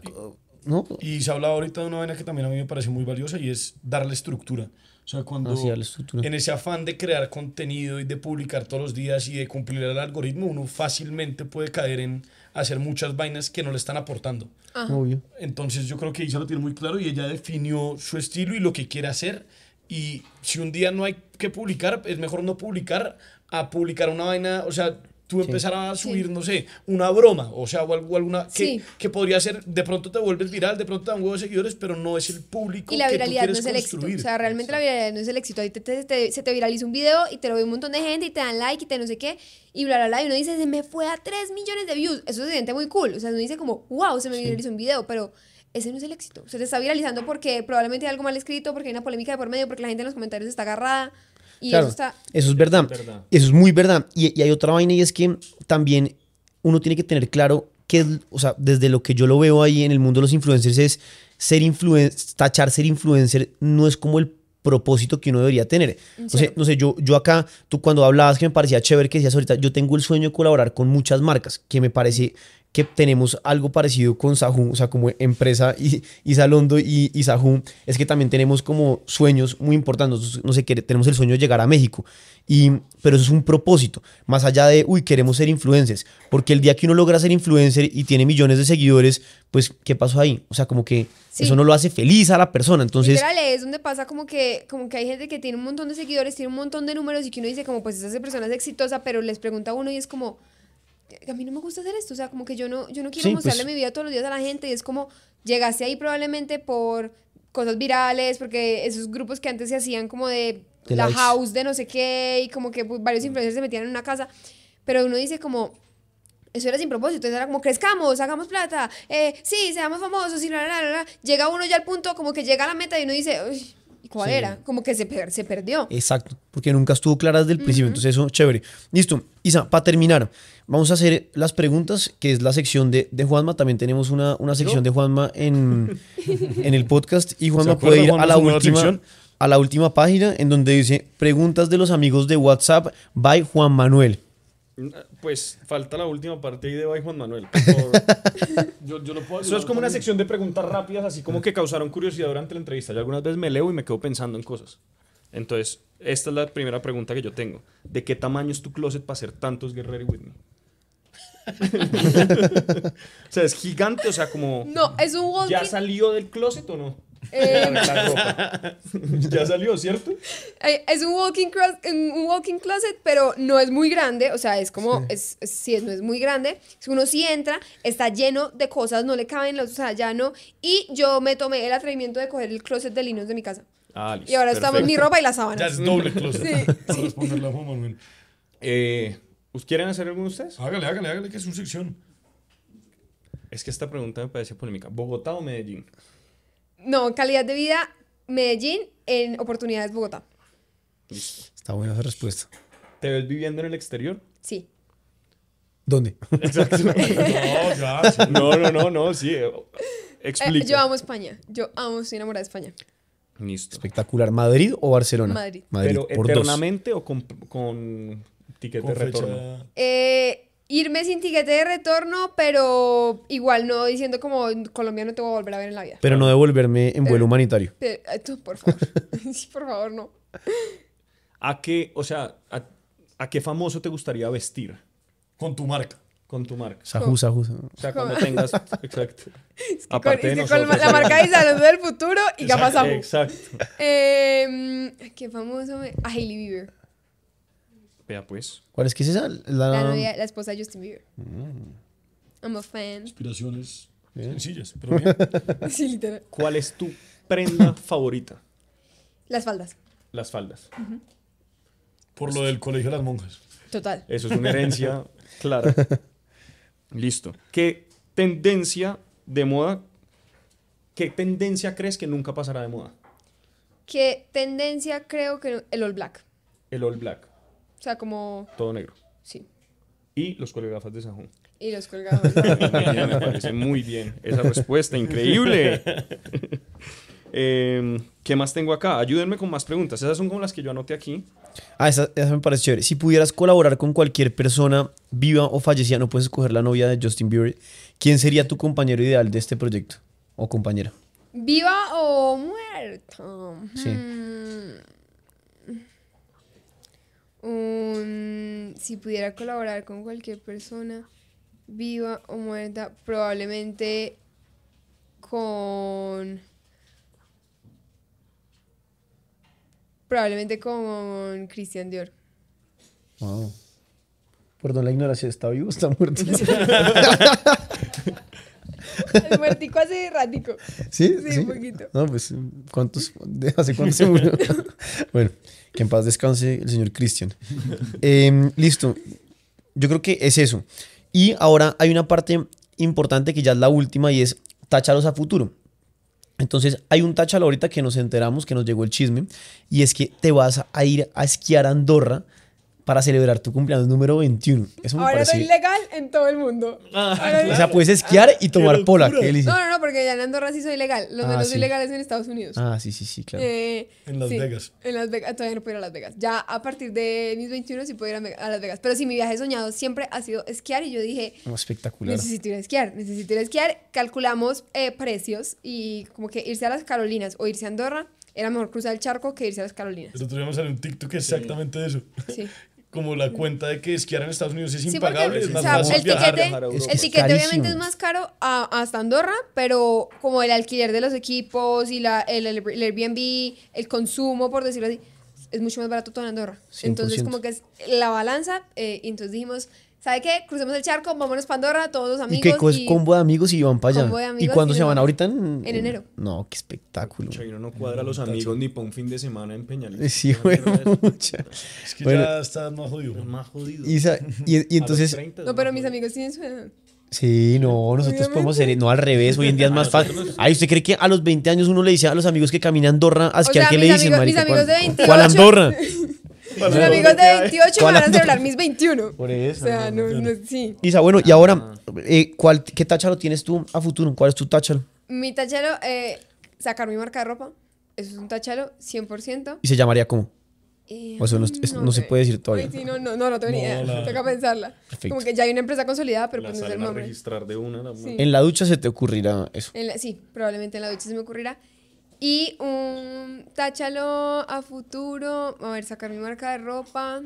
¿no? Y se hablaba ahorita de una vaina que también a mí me parece muy valiosa y es darle estructura. O sea, cuando estructura. en ese afán de crear contenido y de publicar todos los días y de cumplir el algoritmo, uno fácilmente puede caer en hacer muchas vainas que no le están aportando. Obvio. Entonces yo creo que Isa lo tiene muy claro y ella definió su estilo y lo que quiere hacer. Y si un día no hay que publicar, es mejor no publicar a publicar una vaina, o sea, tú empezar a subir, no sé, una broma, o sea, o algo, alguna que, Sí. que podría ser, de pronto te vuelves viral, de pronto te dan un huevo de seguidores, pero no es el público Y la que tú viralidad no quieres es el éxito. construir. O sea, realmente la viralidad no es el éxito. Ahí te- te- te- se te viraliza un video y te lo ve un montón de gente y te dan like y te no sé qué. Y bla, bla, bla. Y uno dice, se me fue a 3 millones de views. Eso se siente muy cool. O sea, uno dice como, wow, se me viralizó un video. Pero ese no es el éxito. Se te está viralizando porque probablemente hay algo mal escrito, porque hay una polémica de por medio, porque la gente en los comentarios está agarrada. Y Claro, eso está... Eso es verdad. verdad. Eso es muy verdad. Y, y hay otra vaina y es que también uno tiene que tener claro que, o sea, desde lo que yo lo veo ahí en el mundo de los influencers es ser influencer, tachar ser influencer no es como el propósito que uno debería tener. No sé, no sé, yo, yo acá, tú cuando hablabas que me parecía chévere que decías ahorita, yo tengo el sueño de colaborar con muchas marcas, que me parece que tenemos algo parecido con Sahú, o sea, como empresa y, y Salondo y, y Sahú, es que también tenemos como sueños muy importantes. No sé, que tenemos el sueño de llegar a México, y, pero eso es un propósito, más allá de, uy, queremos ser influencers, porque el día que uno logra ser influencer y tiene millones de seguidores, pues, ¿qué pasó ahí? O sea, como que Sí. eso no lo hace feliz a la persona. Entonces, Literal es donde pasa como que, como que hay gente que tiene un montón de seguidores, tiene un montón de números y que uno dice como pues esa persona es exitosa, pero les pregunta a uno y es como, a mí no me gusta hacer esto, o sea, como que yo no, yo no quiero Sí, mostrarle pues- mi vida todos los días a la gente y es como, llegaste ahí probablemente por cosas virales, porque esos grupos que antes se hacían como de, De la likes. house de no sé qué y como que pues, varios influencers se metían en una casa, pero uno dice como, eso era sin propósito, eso era como crezcamos, hagamos plata, eh, sí, seamos famosos y la, la, la, la. Llega uno ya al punto como que llega a la meta y uno dice, "Uy, ¿y cuál Sí. era? Como que se, per- se perdió. Exacto, porque nunca estuvo clara desde el principio, entonces eso, chévere. Listo, Isa, para terminar, vamos a hacer las preguntas, que es la sección de, de Juanma, también tenemos una, una sección de Juanma en, en el podcast y Juanma acuerda puede ir Juanma a la, última, a la última página en donde dice preguntas de los amigos de WhatsApp by Juan Manuel. Pues falta la última parte ahí de Bay Juan Manuel. Yo, yo no puedo Eso es como una sección de preguntas rápidas, así como que causaron curiosidad durante la entrevista. Yo algunas veces me leo y me quedo pensando en cosas. Entonces, esta es la primera pregunta que yo tengo. ¿De qué tamaño es tu closet para hacer tantos Ready With Me? o sea, es gigante, o sea, como... No, es un walking. ¿Ya salió del closet o no? eh, La ropa. ya salió, ¿cierto? eh, es un walking, un walking closet, pero no es muy grande. O sea, es como, es, es- sí, es- no es muy grande. Si uno sí entra, está lleno de cosas, no le caben los, o sea, ya no. Y yo me tomé el atrevimiento de coger el closet de linos de mi casa. Ah, listo, Y ahora estamos mi perfecto. ropa y las Ya sábanas. es doble closet. Sí, Manuel. Eh, ¿us ¿Quieren hacer alguno de ustedes? Hágale, hágale, hágale, que es su sección. Es que esta pregunta me parece polémica. ¿Bogotá o Medellín? No, calidad de vida, Medellín, en oportunidades Bogotá. Está buena esa respuesta. ¿Te ves viviendo en el exterior? Sí. ¿Dónde? Exacto. No, ya. sí. No, no, no, no, sí. eh, Eh, Explica. yo amo España. Yo amo, estoy enamorada de España. Listo. Espectacular. ¿Madrid o Barcelona? Madrid. ¿Pero por dos. eternamente o con, con Con de retorno? Eh, irme sin tiquete de retorno, pero igual no diciendo como en Colombia no te voy a volver a ver en la vida. Pero no devolverme en vuelo humanitario. Pero, eh, tú, por favor. sí, por favor, no. ¿A qué, o sea, a, a qué famoso te gustaría vestir Con tu marca. con tu marca? Sajú, sajú. sajú. O sea, cuando tengas, exacto. Es que Aparte con, de es que con nosotros, la marca de salud del futuro y gafas Samu. Exacto. Eh, qué famoso. me- A Hailey Bieber. Vea pues. ¿Cuál es que es esa? La, La novia, la esposa de Justin Bieber. Mm. I'm a fan. Inspiraciones sencillas, pero bien. Sí, literal. ¿Cuál es tu prenda favorita? Las faldas. Las faldas. Por lo del colegio de las monjas. Total. Eso es una herencia clara. Listo. ¿Qué tendencia de moda, qué tendencia crees que nunca pasará de moda? ¿Qué tendencia creo que el all black? El all black, O sea, como. todo negro. Sí. Y los coreógrafos de Sajón. Y los colgados. Me parece muy bien esa respuesta, increíble. Em, ¿Qué más tengo acá? Ayúdenme con más preguntas. Esas son como las que yo anoté aquí. Ah, esa, esa me parece chévere. Si pudieras colaborar con cualquier persona viva o fallecida, no puedes escoger la novia de Justin Bieber. ¿Quién sería tu compañero ideal de este proyecto? O compañera. ¿Viva o muerto? Sí. Hmm. Un- si pudiera colaborar con cualquier persona, viva o muerta, probablemente con... Probablemente con Christian Dior. Wow. Perdón la ignorancia, ¿está vivo o está muerto? El muertico hace ratico. ¿Sí? Sí, un poquito. No, pues, ¿cuántos? ¿Hace cuánto se murió? bueno, que en paz descanse el señor Cristian. Em, listo. Yo creo que es eso. Y ahora hay una parte importante que ya es la última y es tacharos a futuro. Entonces, hay un tachalo ahorita que nos enteramos, que nos llegó el chisme, y es que te vas a ir a esquiar a Andorra para celebrar tu cumpleaños número 21. Eso me Ahora parece. soy legal en todo el mundo. Ahora O sea, puedes esquiar y tomar pola. qué. No, no, no, porque ya en Andorra sí soy legal. Los Ah, menos sí. ilegales en Estados Unidos. Ah, sí, sí, sí, claro. Eh, En Las sí, Vegas. En Las Vegas. Todavía no puedo ir a Las Vegas. Ya a partir de mis 21 sí puedo ir a, a Las Vegas. Pero sí, mi viaje soñado siempre ha sido esquiar y yo dije, Oh, espectacular. necesito ir a esquiar, necesito ir a esquiar. Calculamos eh, precios y como que irse a las Carolinas o irse a Andorra era mejor cruzar el charco que irse a las Carolinas. Otro día me salió un TikTok exactamente de eso. Sí. Como la cuenta de que esquiar en Estados Unidos es Sí, porque impagable, es o más sea, fácil el viajar. tiquete, viajar el tiquete obviamente es más caro a- hasta Andorra, pero como el alquiler de los equipos y la, el, el, el Airbnb, el consumo, por decirlo así, es mucho más barato todo en Andorra. Entonces 100%. como que es la balanza, eh, entonces dijimos, ¿sabe qué? Crucemos el charco, vámonos para Andorra, todos los ¿Y amigos. qué co- es combo de amigos y van para allá? ¿Y cuándo y se van? ¿Ahorita? En, En enero. No, qué espectáculo. Pucha, y uno no cuadra a los amigos ni para un fin de semana en Peñales. Sí, güey, mucha. Es que Bueno. ya está más jodido. Más jodido. Y, esa- y- y entonces, 30 es No, pero mis amigos tienen su edad. sí, no, nosotros podemos ser, no al revés, hoy en día es más fácil. Ay, ¿usted cree que a los 20 años uno le dice a los amigos que caminan a Andorra a esquiar? sea, ¿Qué mis le dicen, amigos- mis marica? amigos de ¿Cuál- 28. ¿Cuál Andorra? Mis amigos de 28 ¿Cuál van a celebrar mis 21. Por eso. O sea, no, no, sí. Isa, bueno, y ahora, eh, ¿cuál, ¿qué táchalo tienes tú a futuro? ¿Cuál es tu táchalo? Mi tachalo, eh, sacar mi marca de ropa. Eso es un tachalo 100%. ¿Y se llamaría cómo? Eh, O eso no, es- no se puede decir todavía. Ay, sí, no, no, no, no tengo ni idea. La- Toca pensarla. Perfecto. Como que ya hay una empresa consolidada, pero La pues no es el nombre. registrar de una. la- Sí. En la ducha se te ocurrirá eso. En la- sí, probablemente en la ducha se me ocurrirá. Y un táchalo a futuro. A ver, sacar mi marca de ropa.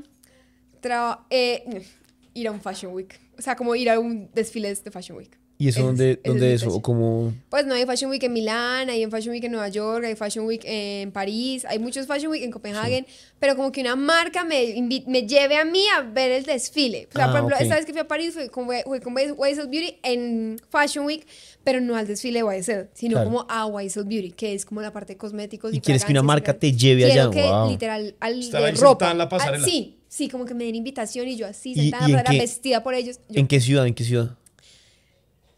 traba- eh, ir a un Fashion Week. O sea, como ir a un desfile de Fashion Week. ¿Y eso es- dónde, es dónde es? ¿O táchalo. como Pues no hay Fashion Week en Milán, hay Fashion Week en Nueva York, hay Fashion Week en París, hay muchos Fashion Week en Copenhague, pero como que una marca me, me lleve a mí a ver el desfile. O sea, Ah, por ejemplo, ok. esta vez que fui a París fue con, fue con YSL Beauty en Fashion Week, pero no al desfile de YSL, sino Claro. como a YSL Beauty, que es como la parte de cosméticos. Y, Y quieres que una y marca te lleve Quiero allá, que wow. literal al de ahí ropa. en la al- pasarela. sí, sí, como que me den invitación y yo así ¿Y- sentada y pasarela, qué- vestida por ellos. Yo, ¿En qué ciudad? ¿En qué ciudad?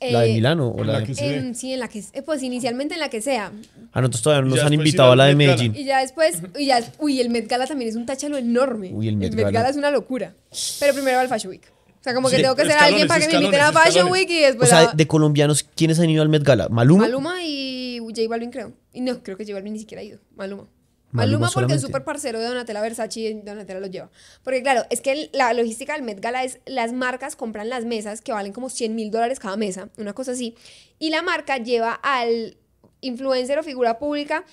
¿La de eh, Milano o en la la de... que- Sí. en- sí, en la que, eh, pues inicialmente en la que sea. Ah, nosotros todavía no Y nos han invitado a la de. Medellín. Y ya después, y ya, uy, el Met Gala también es un táchalo enorme. Uy, el Met Met Gala. Gala es una locura. Pero primero va el Fashion Week. O sea, como que tengo que ser alguien para que me inviten a Fashion. Week y después O sea, de colombianos, ¿quiénes han ido al Met Gala? ¿Maluma? Maluma y J Balvin, creo. Y no, creo que J Balvin ni siquiera ha ido. Maluma. Maluma Maluma, porque es súper parcero de Donatella Versace y Donatella lo lleva. Porque claro, es que la logística del Met Gala es las marcas compran las mesas que valen como 100 mil dólares cada mesa, una cosa así. Y la marca lleva al influencer o figura pública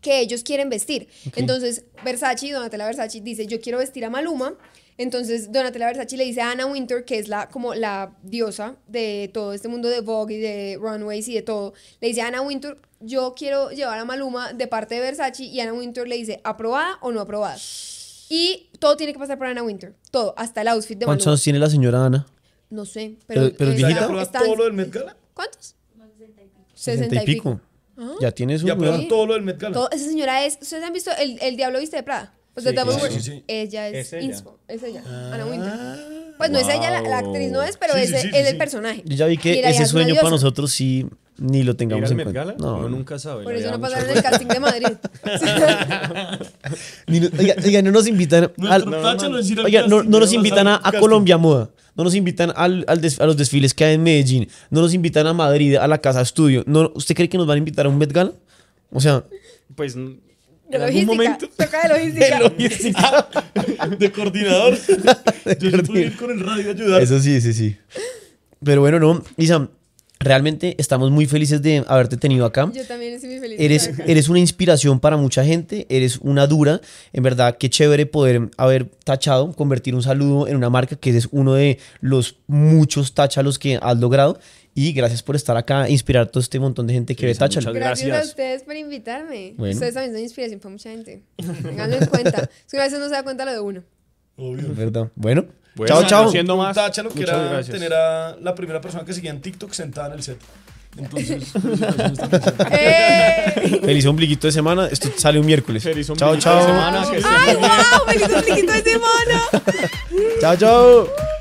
que ellos quieren vestir. Entonces, Versace, Donatella Versace dice, yo quiero vestir a Maluma. Entonces, Donatella Versace le dice a Anna Winter, que es la, como la diosa de todo este mundo de Vogue y de runways y de todo, le dice a Anna Winter, yo quiero llevar a Maluma de parte de Versace y Anna Winter le dice, ¿aprobada o no aprobada? Y todo tiene que pasar por Anna Winter, todo, hasta el outfit de ¿Cuántos Maluma. años tiene la señora Ana? No sé, pero... Pero- pero eh, ¿Ya viejita. aprueba están- todo lo del Met Gala? ¿Cuántos? 60 y pico. Ya tiene su ¿Ya edad. todo lo del Met Gala? Todo- esa señora es. ¿Ustedes han visto el, el Diablo Viste de Prada? Pues de Sí, Devil sí, Wears. sí, sí. Ella es, Es ella. inspo, es ella, Winter. Ah. Pues no es ella, la, la actriz no es, pero Sí, es, sí, sí, es sí, el sí. personaje. Yo ya vi que ese sueño para nosotros sí ni lo ¿Ir tengamos en Met cuenta. Gala? No, Uno nunca sabe. Por eso no pasaron el casting de Madrid. Ni oiga, oiga, no nos invitan al- Oiga, no, no nos invitan a, a. Colombia Moda. No nos invitan al, al des- a los desfiles que hay en Medellín. No nos invitan a Madrid, a la Casa Estudio. No, ¿Usted cree que nos van a invitar a un Met Gala? O sea, Pues De en algún logística. momento. Toca de logística. De coordinador. Yo sí puedo ir con el radio a ayudar. eso sí, sí, sí. Pero bueno, no, Isa, realmente estamos muy felices de haberte tenido acá. Yo también estoy muy feliz. de Eres, estar acá. eres una inspiración para mucha gente, eres una dura. En verdad, qué chévere poder haber tachado, convertir un saludo en una marca que es uno de los muchos tachalos que has logrado. Y gracias por estar acá, inspirar a todo este montón de gente que ve Isa, Táchalo. muchas Gracias, a gracias. ustedes por invitarme. Bueno. Ustedes también son inspiración para mucha gente. Tenganlo en cuenta. Es que a veces no se da cuenta lo de uno. Obvio. ¿Verdad? Bueno, Bueno, chao, chao. siendo Un más. táchalo que era gracias. tener a la primera persona que seguía en TikTok sentada en el set. Entonces. ¡Eh! Feliz ombliguito de semana. Esto sale un miércoles. Feliz chao, ombliguito de chao. semana, que estén ¡Ay, wow! ¡Feliz ombliguito de semana! Chao, chao.